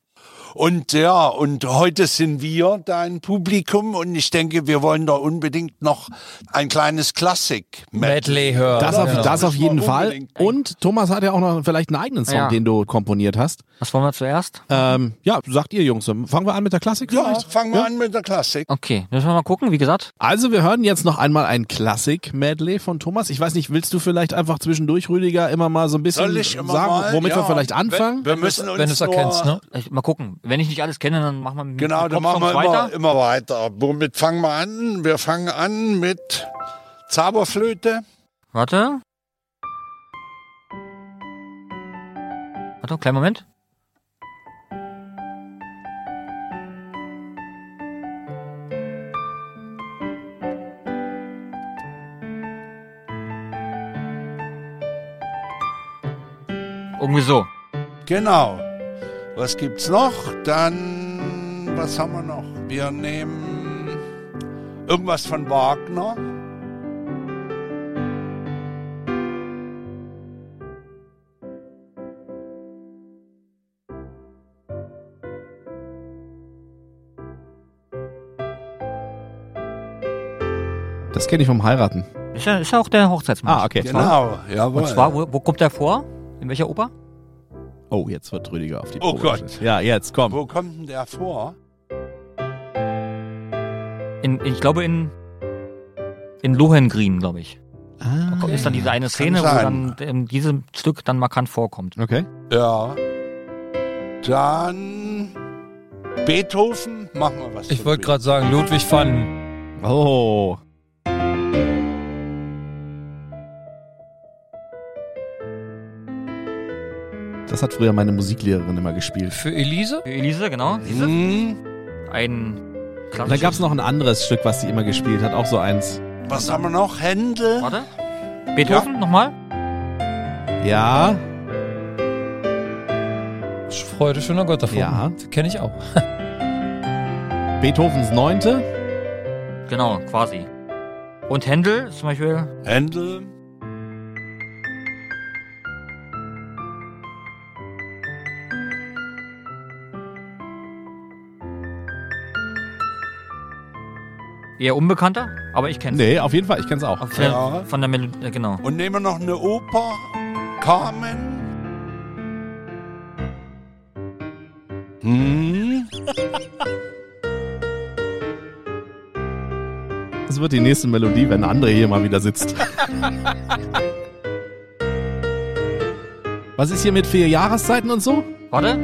Und ja, und heute sind wir dein Publikum und ich denke, wir wollen da unbedingt noch ein kleines Klassik Medley hören. Das, auf, Genau. das auf wir jeden Fall. Und Thomas hat ja auch noch vielleicht einen eigenen Song, Ja. den du komponiert hast. Was wollen wir zuerst? Ähm, ja, sagt ihr Jungs. Fangen wir an mit der Klassik Ja, vielleicht? fangen wir an mit der Klassik. Okay, müssen wir mal gucken, wie gesagt. Also wir hören jetzt noch einmal ein Klassik-Medley von Thomas. Ich weiß nicht, willst du vielleicht einfach zwischendurch, Rüdiger, immer mal so ein bisschen sagen, mal? womit wir Ja, vielleicht anfangen? Wir müssen uns wenn du es erkennst, ne? Mal gucken. Wenn ich nicht alles kenne, dann machen wir mit Genau, dann machen wir immer, weiter. immer weiter. Womit fangen wir an? Wir fangen an mit Zauberflöte. Warte. Warte, kleinen Moment. Irgendwie so. Genau. Was gibt's noch? Dann, was haben wir noch? Wir nehmen irgendwas von Wagner. Das kenne ich vom Heiraten. Ist ja, ist ja auch der Hochzeitsmarsch. Ah, okay. Genau, jawohl. Und zwar, wo, wo kommt der vor? In welcher Oper? Oh, jetzt wird Rüdiger auf die Oh Probe Gott. gestellt. Ja, jetzt, komm. Wo kommt denn der vor? In, ich glaube in in Lohengrin, glaube ich. Ah, Ist dann diese eine Szene, wo dann in diesem Stück dann markant vorkommt. okay. Ja. Dann Beethoven. Machen wir was. Ich wollte gerade sagen, Ludwig van. Oh. Das hat früher meine Musiklehrerin immer gespielt. Für Elise? Für Elise, genau. Siehst du? Hm, Ein klassisches... gab es noch ein anderes Stück, was sie immer gespielt hat, auch so eins. was haben wir noch? Händel. Warte. Beethoven, nochmal. Ja, Freude schöner Gott davon. Ja. Kenne ich auch. Beethovens Neunte. Genau, quasi. Und Händel zum Beispiel... Händel. Eher unbekannter, aber ich kenne Nee, auf jeden Fall, ich kenn's auch. Von, Ja. von der Melodie, äh, genau. Und nehmen wir noch eine Oper. Carmen. Hm. Das wird die nächste Melodie, wenn André hier mal wieder sitzt. Was ist hier mit vier Jahreszeiten und so? Warte.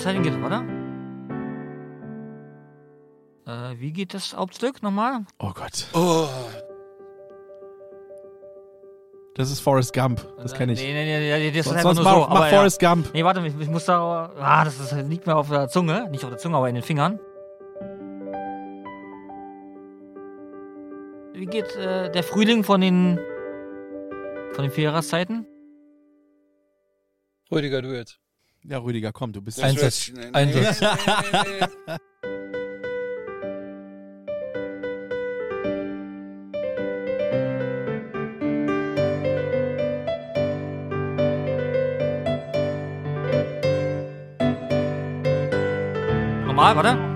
Vor Jahreszeiten geht, warte. Äh, wie geht das Hauptstück nochmal? Oh Gott. Oh. Das ist Forrest Gump. Das kenne ich. Nee, nee, nee, nee, das ist Sonst einfach nur mach, so. mach aber ja. Forrest Gump. Nee, warte, ich, ich muss da. Ah, das ist, liegt mir auf der Zunge. Nicht auf der Zunge, aber in den Fingern. Wie geht äh, der Frühling von den. von den vier Jahreszeiten? Rüdiger, du jetzt. Ja, Rüdiger, komm, du bist Das Einsatz. wird. Einsatz. Nee, nee, nee. Normal, warte.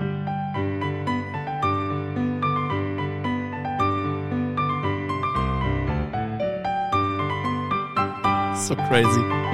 so crazy.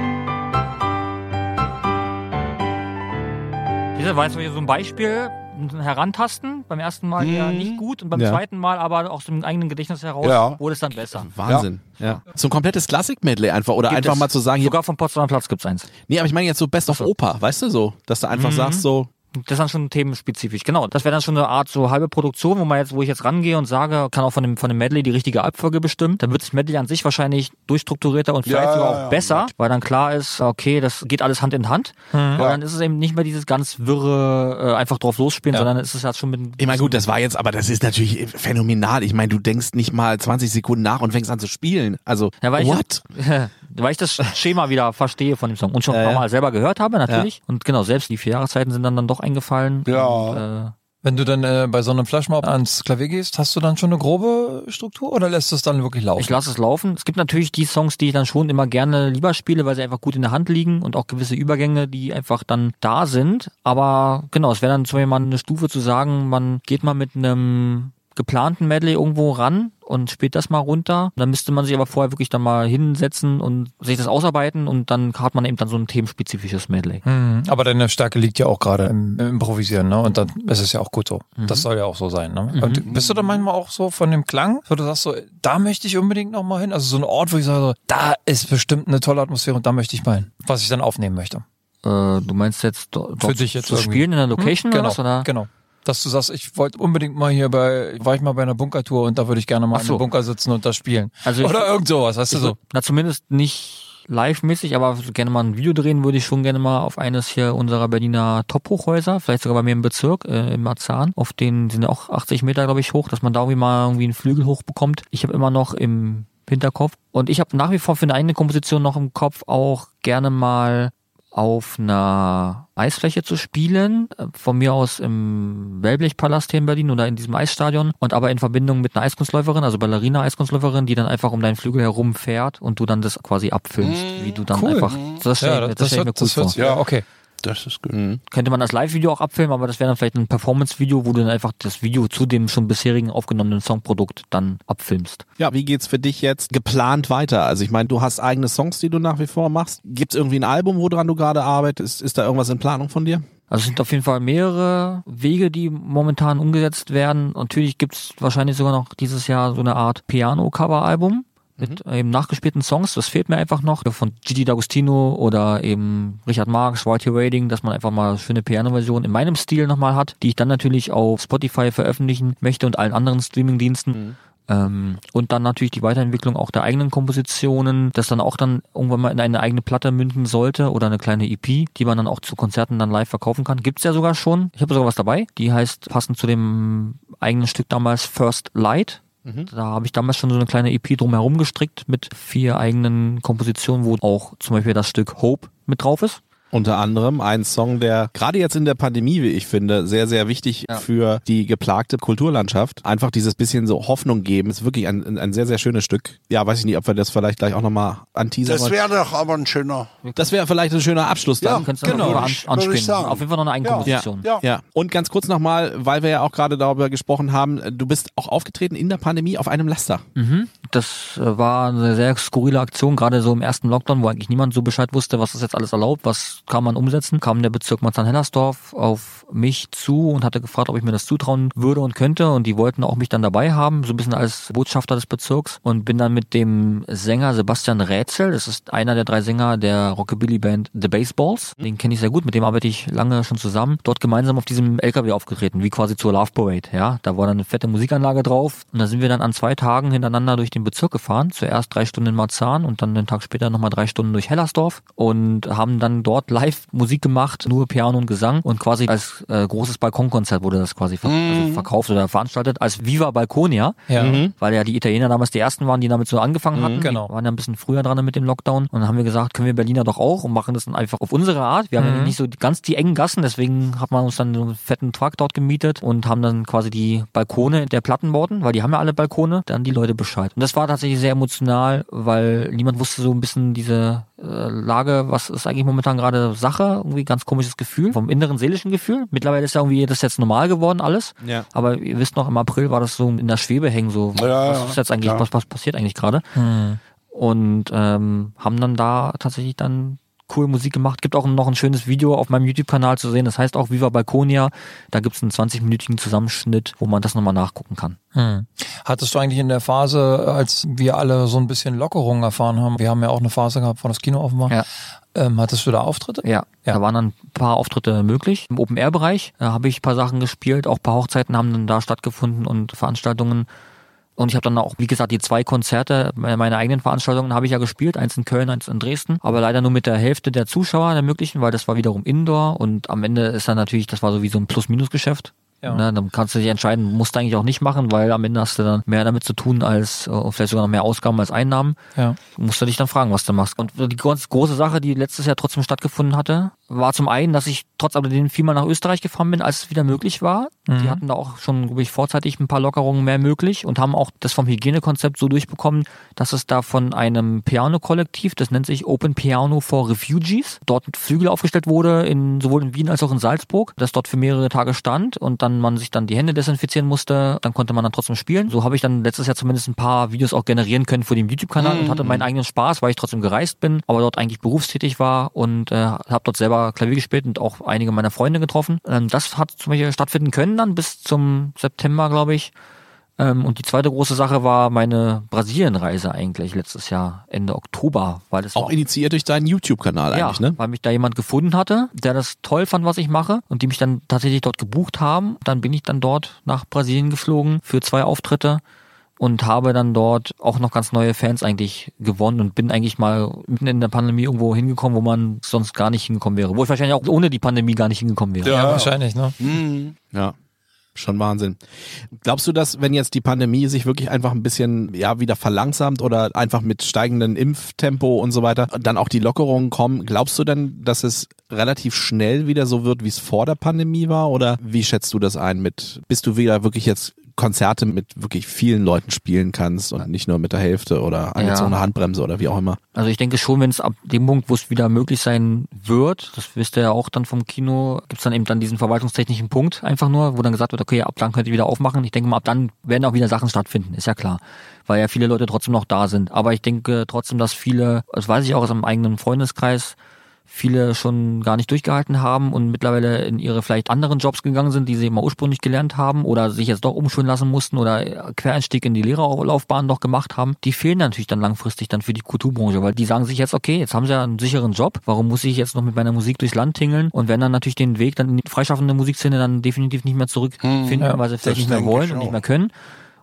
Diese war jetzt so ein Beispiel, ein Herantasten beim ersten Mal eher nicht gut und beim Ja. zweiten Mal aber aus dem eigenen Gedächtnis heraus Ja. wurde es dann besser. Wahnsinn. Ja. So ein komplettes Klassik-Medley einfach. Oder Gibt einfach es. mal zu sagen, hier, Sogar vom Potsdamer Platz gibt's eins. nee, aber ich meine jetzt so Best of Oper, weißt du so? Dass du einfach sagst so, Das ist dann schon themenspezifisch. Genau. Das wäre dann schon eine Art so halbe Produktion, wo man jetzt, wo ich jetzt rangehe und sage, kann auch von dem, von dem Medley die richtige Abfolge bestimmen. Dann wird das Medley an sich wahrscheinlich durchstrukturierter und vielleicht Ja, sogar auch ja, besser, weil dann klar ist, okay, das geht alles Hand in Hand. Aber dann ist es eben nicht mehr dieses ganz wirre, äh, einfach drauf losspielen, sondern ist es halt schon mit ich meine, gut, das war jetzt, aber das ist natürlich phänomenal. Ich meine, du denkst nicht mal 20 Sekunden nach und fängst an zu spielen. Also, Ja, weil what? Ich, weil ich das Schema wieder verstehe von dem Song und schon ein Ja, paar. Mal selber gehört habe, natürlich. Und genau, selbst die vier Jahreszeiten sind dann, dann doch eingefallen. Ja. Und, äh, Wenn du dann äh, bei so einem Flashmob ans Klavier gehst, hast du dann schon eine grobe Struktur oder lässt du es dann wirklich laufen? ich lasse es laufen. Es gibt natürlich die Songs, die ich dann schon immer gerne lieber spiele, weil sie einfach gut in der Hand liegen und auch gewisse Übergänge, die einfach dann da sind. Aber genau, es wäre dann zum Beispiel mal eine Stufe zu sagen, man geht mal mit einem geplanten Medley irgendwo ran und spielt das mal runter. Dann müsste man sich aber vorher wirklich dann mal hinsetzen und sich das ausarbeiten und dann hat man eben dann so ein themenspezifisches Medley. Mhm. Aber deine Stärke liegt ja auch gerade im, im Improvisieren, ne? Und dann ist es ja auch gut so. Das soll ja auch so sein, ne? Und bist du dann manchmal auch so von dem Klang, wo du sagst so, da möchte ich unbedingt noch mal hin? Also so ein Ort, wo ich sage, so, da ist bestimmt eine tolle Atmosphäre und da möchte ich mal hin, was ich dann aufnehmen möchte. Äh, du meinst jetzt do, dort Für dich jetzt zu irgendwie. spielen in der Location oder genau, was? Oder? genau. Dass du sagst, ich wollte unbedingt mal hier bei, war ich mal bei einer Bunkertour und da würde ich gerne mal in so. einem Bunker sitzen und da spielen. Also ich- Oder irgend sowas, weißt du so. Na, zumindest nicht live-mäßig, aber gerne mal ein Video drehen würde ich schon gerne mal auf eines hier unserer Berliner Top-Hochhäuser, vielleicht sogar bei mir im Bezirk, äh, im Marzahn. Auf den sind ja auch 80 Meter, glaube ich, hoch, dass man da irgendwie mal irgendwie einen Flügel hochbekommt. Ich habe immer noch im Hinterkopf und ich habe nach wie vor für eine eigene Komposition noch im Kopf auch gerne mal auf einer Eisfläche zu spielen, äh, von mir aus im Wellblechpalast hier in Berlin oder in diesem Eisstadion und aber in Verbindung mit einer Eiskunstläuferin, also Ballerina-Eiskunstläuferin, die dann einfach um deinen Flügel herum fährt und du dann das quasi abfilmst, wie du dann cool. einfach, das stell, Ja, das, das, das stell ich mir cool das vor. ja, okay. Das ist gut. Könnte man als Live-Video auch abfilmen, aber das wäre dann vielleicht ein Performance-Video, wo du dann einfach das Video zu dem schon bisherigen aufgenommenen Songprodukt dann abfilmst. Ja, wie geht's für dich jetzt geplant weiter? Also ich meine, du hast eigene Songs, die du nach wie vor machst. Gibt's irgendwie ein Album, woran du gerade arbeitest? Ist da irgendwas in Planung von dir? Also es sind auf jeden Fall mehrere Wege, die momentan umgesetzt werden. Natürlich gibt's wahrscheinlich sogar noch dieses Jahr so eine Art Piano-Cover-Album mit eben nachgespielten Songs. Das fehlt mir einfach noch. Von Gigi D'Agostino oder eben Richard Marx, Whitey Waiting, dass man einfach mal schöne Piano-Version in meinem Stil nochmal hat, die ich dann natürlich auf Spotify veröffentlichen möchte und allen anderen Streaming-Diensten. Ähm, und dann natürlich die Weiterentwicklung auch der eigenen Kompositionen, das dann auch dann irgendwann mal in eine eigene Platte münden sollte oder eine kleine EP, die man dann auch zu Konzerten dann live verkaufen kann. Gibt's ja sogar schon. Ich habe sogar was dabei. Die heißt passend zu dem eigenen Stück damals First Light. Da habe ich damals schon so eine kleine EP drumherum gestrickt mit vier eigenen Kompositionen, wo auch zum Beispiel das Stück Hope mit drauf ist. Unter anderem ein Song, der gerade jetzt in der Pandemie, wie ich finde, sehr, sehr wichtig Ja. für die geplagte Kulturlandschaft. Einfach dieses bisschen so Hoffnung geben. Ist wirklich ein, ein sehr, sehr schönes Stück. Ja, weiß ich nicht, ob wir das vielleicht gleich auch nochmal anteasern Das wäre doch aber ein schöner. Das wäre vielleicht ein schöner Abschluss dann. Ja, Könntest du Genau, noch an, anspielen. Auf jeden Fall noch eine Eigenkomposition. Ja. Ja, und ganz kurz nochmal, weil wir ja auch gerade darüber gesprochen haben, du bist auch aufgetreten in der Pandemie auf einem Laster. Mhm. Das äh, war eine sehr skurrile Aktion, gerade so im ersten Lockdown, wo eigentlich niemand so Bescheid wusste, was ist jetzt alles erlaubt, was kann man umsetzen. Kam der Bezirk Marzahn-Hellersdorf auf mich zu und hatte gefragt, ob ich mir das zutrauen würde und könnte. Und die wollten auch mich dann dabei haben, so ein bisschen als Botschafter des Bezirks. Und bin dann mit dem Sänger Sebastian Rätsel, das ist einer der drei Sänger der Rockabilly-Band The Baseballs. Den kenne ich sehr gut, mit dem arbeite ich lange schon zusammen. Dort gemeinsam auf diesem LKW aufgetreten, wie quasi zur Love Parade. Ja, da war dann eine fette Musikanlage drauf. Und da sind wir dann an zwei Tagen hintereinander durch den Bezirk gefahren. Zuerst drei Stunden in Marzahn und dann den Tag später nochmal drei Stunden durch Hellersdorf und haben dann dort live Musik gemacht, nur Piano und Gesang und quasi als äh, großes Balkonkonzert wurde das quasi ver also verkauft oder veranstaltet als Viva Balconia, Ja. weil ja die Italiener damals die ersten waren, die damit so angefangen hatten. genau. Die waren ja ein bisschen früher dran mit dem Lockdown und dann haben wir gesagt, können wir Berliner doch auch und machen das dann einfach auf unsere Art. Wir haben ja nicht so ganz die engen Gassen, deswegen hat man uns dann so einen fetten Truck dort gemietet und haben dann quasi die Balkone der Plattenbauten, weil die haben ja alle Balkone, dann die Leute Bescheid. Und das war tatsächlich sehr emotional, weil niemand wusste so ein bisschen diese äh, Lage, was ist eigentlich momentan gerade Sache, irgendwie ganz komisches Gefühl, vom inneren seelischen Gefühl. Mittlerweile ist ja irgendwie das jetzt normal geworden alles. Ja. Aber ihr wisst noch, im April war das so in der Schwebe hängen, so Ja, was ist jetzt eigentlich, was, was passiert eigentlich gerade? Und ähm, haben dann da tatsächlich dann cool Musik gemacht. Gibt auch noch ein schönes Video auf meinem YouTube-Kanal zu sehen. Das heißt auch Viva Balconia. Da gibt's einen 20-minütigen Zusammenschnitt, wo man das nochmal nachgucken kann. Hm. Hattest du eigentlich in der Phase, als wir alle so ein bisschen Lockerungen erfahren haben, wir haben ja auch eine Phase gehabt, wo das Kino offen war, Ja. ähm, hattest du da Auftritte? Ja, Ja. da waren dann ein paar Auftritte möglich. Im Open-Air-Bereich da habe ich ein paar Sachen gespielt, auch ein paar Hochzeiten haben dann da stattgefunden und Veranstaltungen. Und ich habe dann auch, wie gesagt, die zwei Konzerte, meine meine eigenen Veranstaltungen habe ich ja gespielt, eins in Köln, eins in Dresden, aber leider nur mit der Hälfte der Zuschauer, der möglichen, weil das war wiederum Indoor und am Ende ist dann natürlich, das war so wie so ein Plus-Minus-Geschäft. Ja. Ne, dann kannst du dich entscheiden, musst du eigentlich auch nicht machen, weil am Ende hast du dann mehr damit zu tun als, äh, vielleicht sogar noch mehr Ausgaben als Einnahmen Ja. musst du dich dann fragen, was du machst. Und die ganz große Sache, die letztes Jahr trotzdem stattgefunden hatte, war zum einen, dass ich trotz alledem viermal nach Österreich gefahren bin, als es wieder möglich war. Die hatten da auch schon, glaube ich, vorzeitig ein paar Lockerungen mehr möglich und haben auch das vom Hygienekonzept so durchbekommen, dass es da von einem Piano-Kollektiv, das nennt sich Open Piano for Refugees, dort Flügel aufgestellt wurde, in, sowohl in Wien als auch in Salzburg, das dort für mehrere Tage stand und dann man sich dann die Hände desinfizieren musste, dann konnte man dann trotzdem spielen. So habe ich dann letztes Jahr zumindest ein paar Videos auch generieren können für den YouTube-Kanal und hatte meinen eigenen Spaß, weil ich trotzdem gereist bin, aber dort eigentlich berufstätig war und äh, habe dort selber Klavier gespielt und auch einige meiner Freunde getroffen. Ähm, das hat zum Beispiel stattfinden können dann bis zum September, glaube ich. Ähm, und die zweite große Sache war meine Brasilien-Reise eigentlich letztes Jahr, Ende Oktober, weil das Auch war initiiert durch deinen YouTube-Kanal ja, eigentlich, ne? weil mich da jemand gefunden hatte, der das toll fand, was ich mache und die mich dann tatsächlich dort gebucht haben. Dann bin ich dann dort nach Brasilien geflogen für zwei Auftritte und habe dann dort auch noch ganz neue Fans eigentlich gewonnen und bin eigentlich mal mitten in der Pandemie irgendwo hingekommen, wo man sonst gar nicht hingekommen wäre. Wo ich wahrscheinlich auch ohne die Pandemie gar nicht hingekommen wäre. Ja, wahrscheinlich, ne? Mhm. Ja. Schon Wahnsinn. Glaubst du, dass wenn jetzt die Pandemie sich wirklich einfach ein bisschen ja wieder verlangsamt oder einfach mit steigendem Impftempo und so weiter dann auch die Lockerungen kommen, glaubst du denn, dass es relativ schnell wieder so wird, wie es vor der Pandemie war oder wie schätzt du das ein mit bist du wieder wirklich jetzt Konzerte mit wirklich vielen Leuten spielen kannst und nicht nur mit der Hälfte oder angezogene Ja. Handbremse oder wie auch immer? Also ich denke schon, wenn es ab dem Punkt, wo es wieder möglich sein wird, das wisst ihr ja auch dann vom Kino, gibt's dann eben dann diesen verwaltungstechnischen Punkt einfach nur, wo dann gesagt wird, okay, ab dann könnt ihr wieder aufmachen. Ich denke mal, ab dann werden auch wieder Sachen stattfinden, ist ja klar. Weil ja viele Leute trotzdem noch da sind. Aber ich denke trotzdem, dass viele, das weiß ich auch aus einem eigenen Freundeskreis, viele schon gar nicht durchgehalten haben und mittlerweile in ihre vielleicht anderen Jobs gegangen sind, die sie mal ursprünglich gelernt haben oder sich jetzt doch umschulen lassen mussten oder Quereinstieg in die Lehrerlaufbahn noch gemacht haben, die fehlen natürlich dann langfristig dann für die Kulturbranche, weil die sagen sich jetzt, okay, jetzt haben sie ja einen sicheren Job, warum muss ich jetzt noch mit meiner Musik durchs Land tingeln und werden dann natürlich den Weg dann in die freischaffende Musikszene dann definitiv nicht mehr zurückfinden, Ja, weil sie vielleicht nicht mehr wollen und nicht mehr können.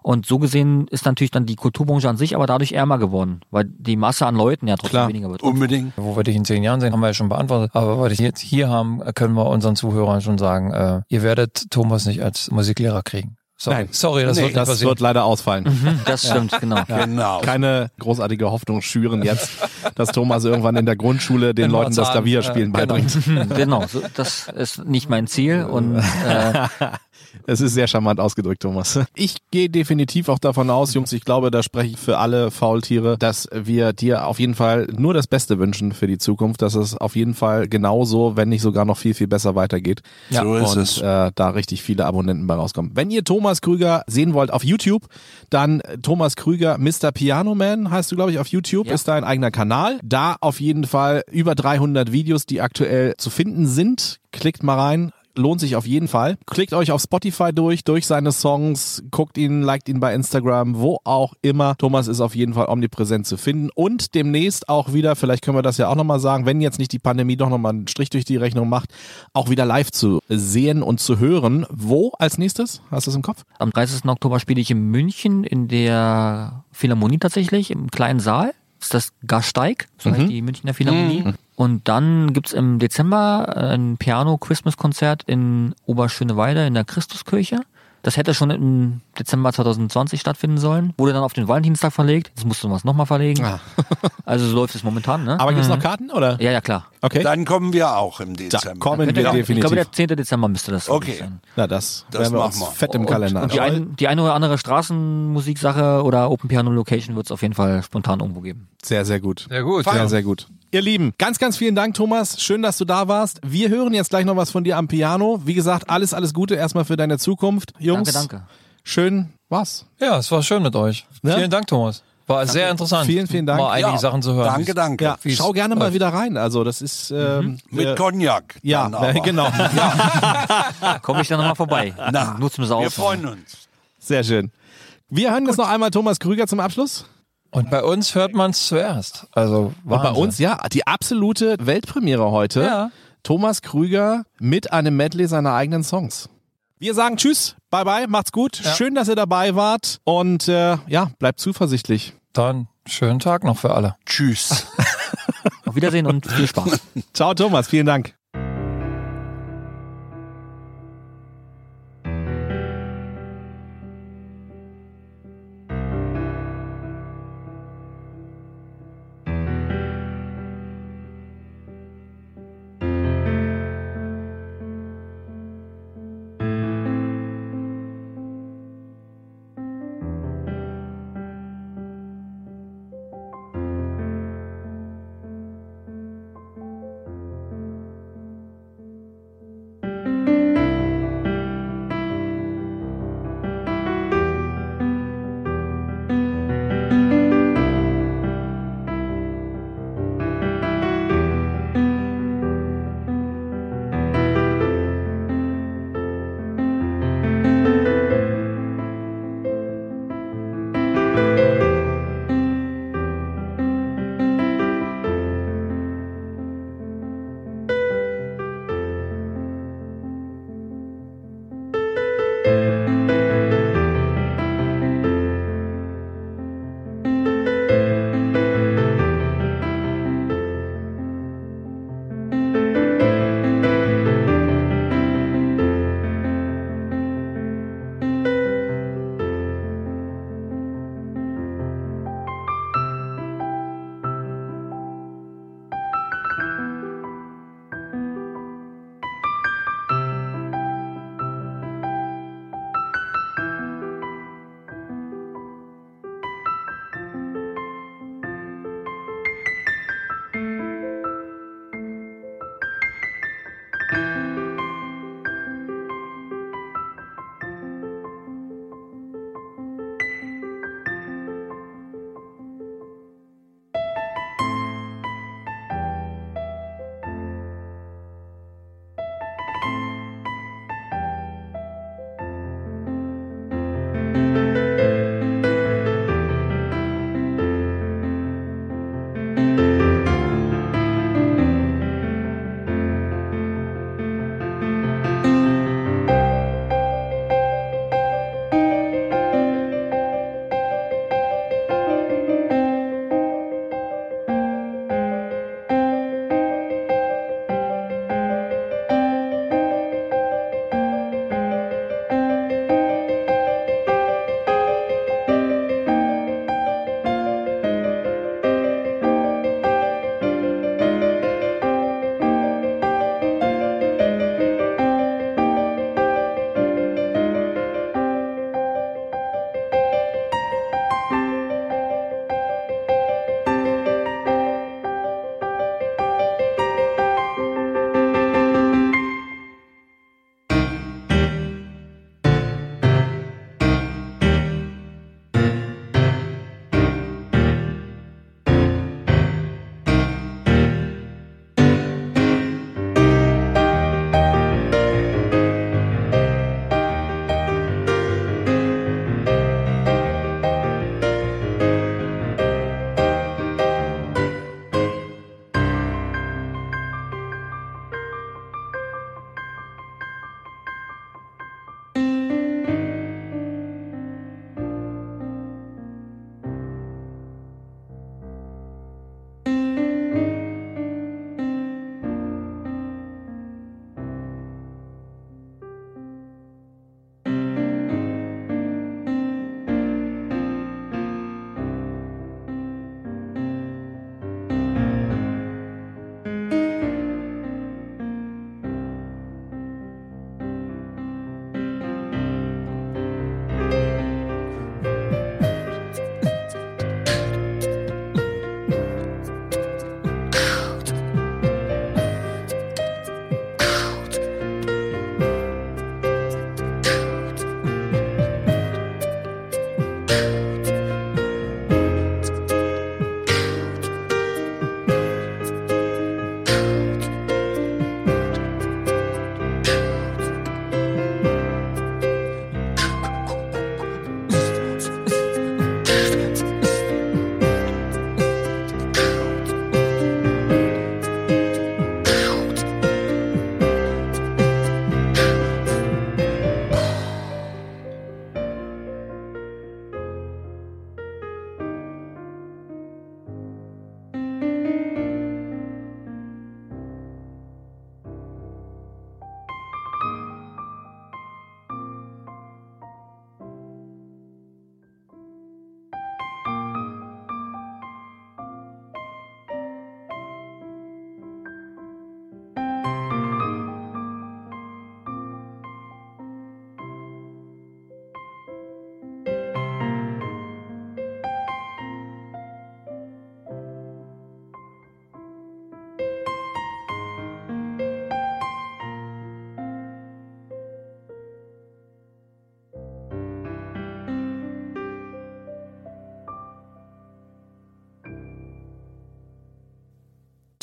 Und so gesehen ist natürlich dann die Kulturbranche an sich aber dadurch ärmer geworden, weil die Masse an Leuten ja trotzdem Klar. weniger wird. Unbedingt. Wo wir dich in zehn Jahren sehen, haben wir ja schon beantwortet. Aber was wir jetzt hier haben, können wir unseren Zuhörern schon sagen, äh, ihr werdet Thomas nicht als Musiklehrer kriegen. Sorry, Nein. Sorry das Nee, wird das wird leider ausfallen. Mhm, Das stimmt, genau. Genau. Keine großartige Hoffnung schüren jetzt, dass Thomas irgendwann in der Grundschule den In Leuten das Klavierspielen äh, genau. beibringt. genau, so, das ist nicht mein Ziel und äh, Es ist sehr charmant ausgedrückt, Thomas. Ich gehe definitiv auch davon aus, Jungs, ich glaube, da spreche ich für alle Faultiere, dass wir dir auf jeden Fall nur das Beste wünschen für die Zukunft, dass es auf jeden Fall genauso, wenn nicht sogar noch viel, viel besser weitergeht. Ja, so ist und es. äh, da richtig viele Abonnenten bei rauskommen. Wenn ihr Thomas Krüger sehen wollt auf YouTube, dann Thomas Krüger, Mr. Piano Man heißt du, glaube ich, auf YouTube, Ja. ist dein eigener Kanal. Da auf jeden Fall über 300 Videos, die aktuell zu finden sind. Klickt mal rein. Lohnt sich auf jeden Fall. Klickt euch auf Spotify durch, durch seine Songs, guckt ihn, liked ihn bei Instagram, wo auch immer. Thomas ist auf jeden Fall omnipräsent zu finden und demnächst auch wieder, vielleicht können wir das ja auch nochmal sagen, wenn jetzt nicht die Pandemie doch nochmal einen Strich durch die Rechnung macht, auch wieder live zu sehen und zu hören. Wo als nächstes? Hast du es im Kopf? am 30. Oktober spiele ich in München in der Philharmonie tatsächlich, im kleinen Saal. Das ist das Gasteig, so heißt die Münchner Philharmonie. Und dann gibt's im Dezember ein Piano-Christmas-Konzert in Oberschöneweide in der Christuskirche. Das hätte schon im Dezember 2020 stattfinden sollen. Wurde dann auf den Valentinstag verlegt. Jetzt musste man es nochmal verlegen. Ah. Also so läuft es momentan, ne? Aber gibt's noch Karten oder? ja, ja, klar. Okay. Dann kommen wir auch im Da Dezember. kommen wir ich glaube, definitiv. der 10. Dezember müsste das Okay. sein. Na, das, Das werden wir machen wir. fett im Kalender Und die, ein, die eine oder andere Straßenmusiksache oder Open Piano Location wird es auf jeden Fall spontan irgendwo geben. Sehr, sehr gut. Sehr gut. Sehr, sehr gut. Ihr Lieben, ganz, ganz vielen Dank, Thomas. Schön, dass du da warst. Wir hören jetzt gleich noch was von dir am Piano. Wie gesagt, alles, alles Gute erstmal für deine Zukunft. Jungs, Danke, danke. schön was. ja, es war schön mit euch. Ja? Vielen Dank, Thomas. War sehr interessant. Vielen, vielen Dank. Mal einige Ja, Sachen zu hören. Danke, danke. Ja, schau gerne mal wieder rein. Also das ist ähm, Mit äh, Cognac. ja, dann aber. äh, genau. Komme ich dann nochmal vorbei. Na, Nutzen wir es wir aus. freuen uns. Sehr schön. Wir hören jetzt noch einmal Thomas Krüger zum Abschluss. Und bei uns hört man es zuerst. Also Und bei uns, ja, die absolute Weltpremiere heute. Ja. Thomas Krüger mit einem Medley seiner eigenen Songs. Wir sagen Tschüss, bye bye, macht's gut. Schön, dass ihr dabei wart und äh, ja, bleibt zuversichtlich. Dann schönen Tag noch für alle. Tschüss. Auf Wiedersehen und viel Spaß. Ciao Thomas, vielen Dank.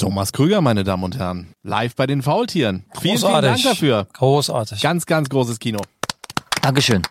Thomas Krüger, meine Damen und Herren. Live bei den Faultieren. Vielen, vielen Dank Großartig. dafür. Großartig. Ganz, ganz großes Kino. Dankeschön.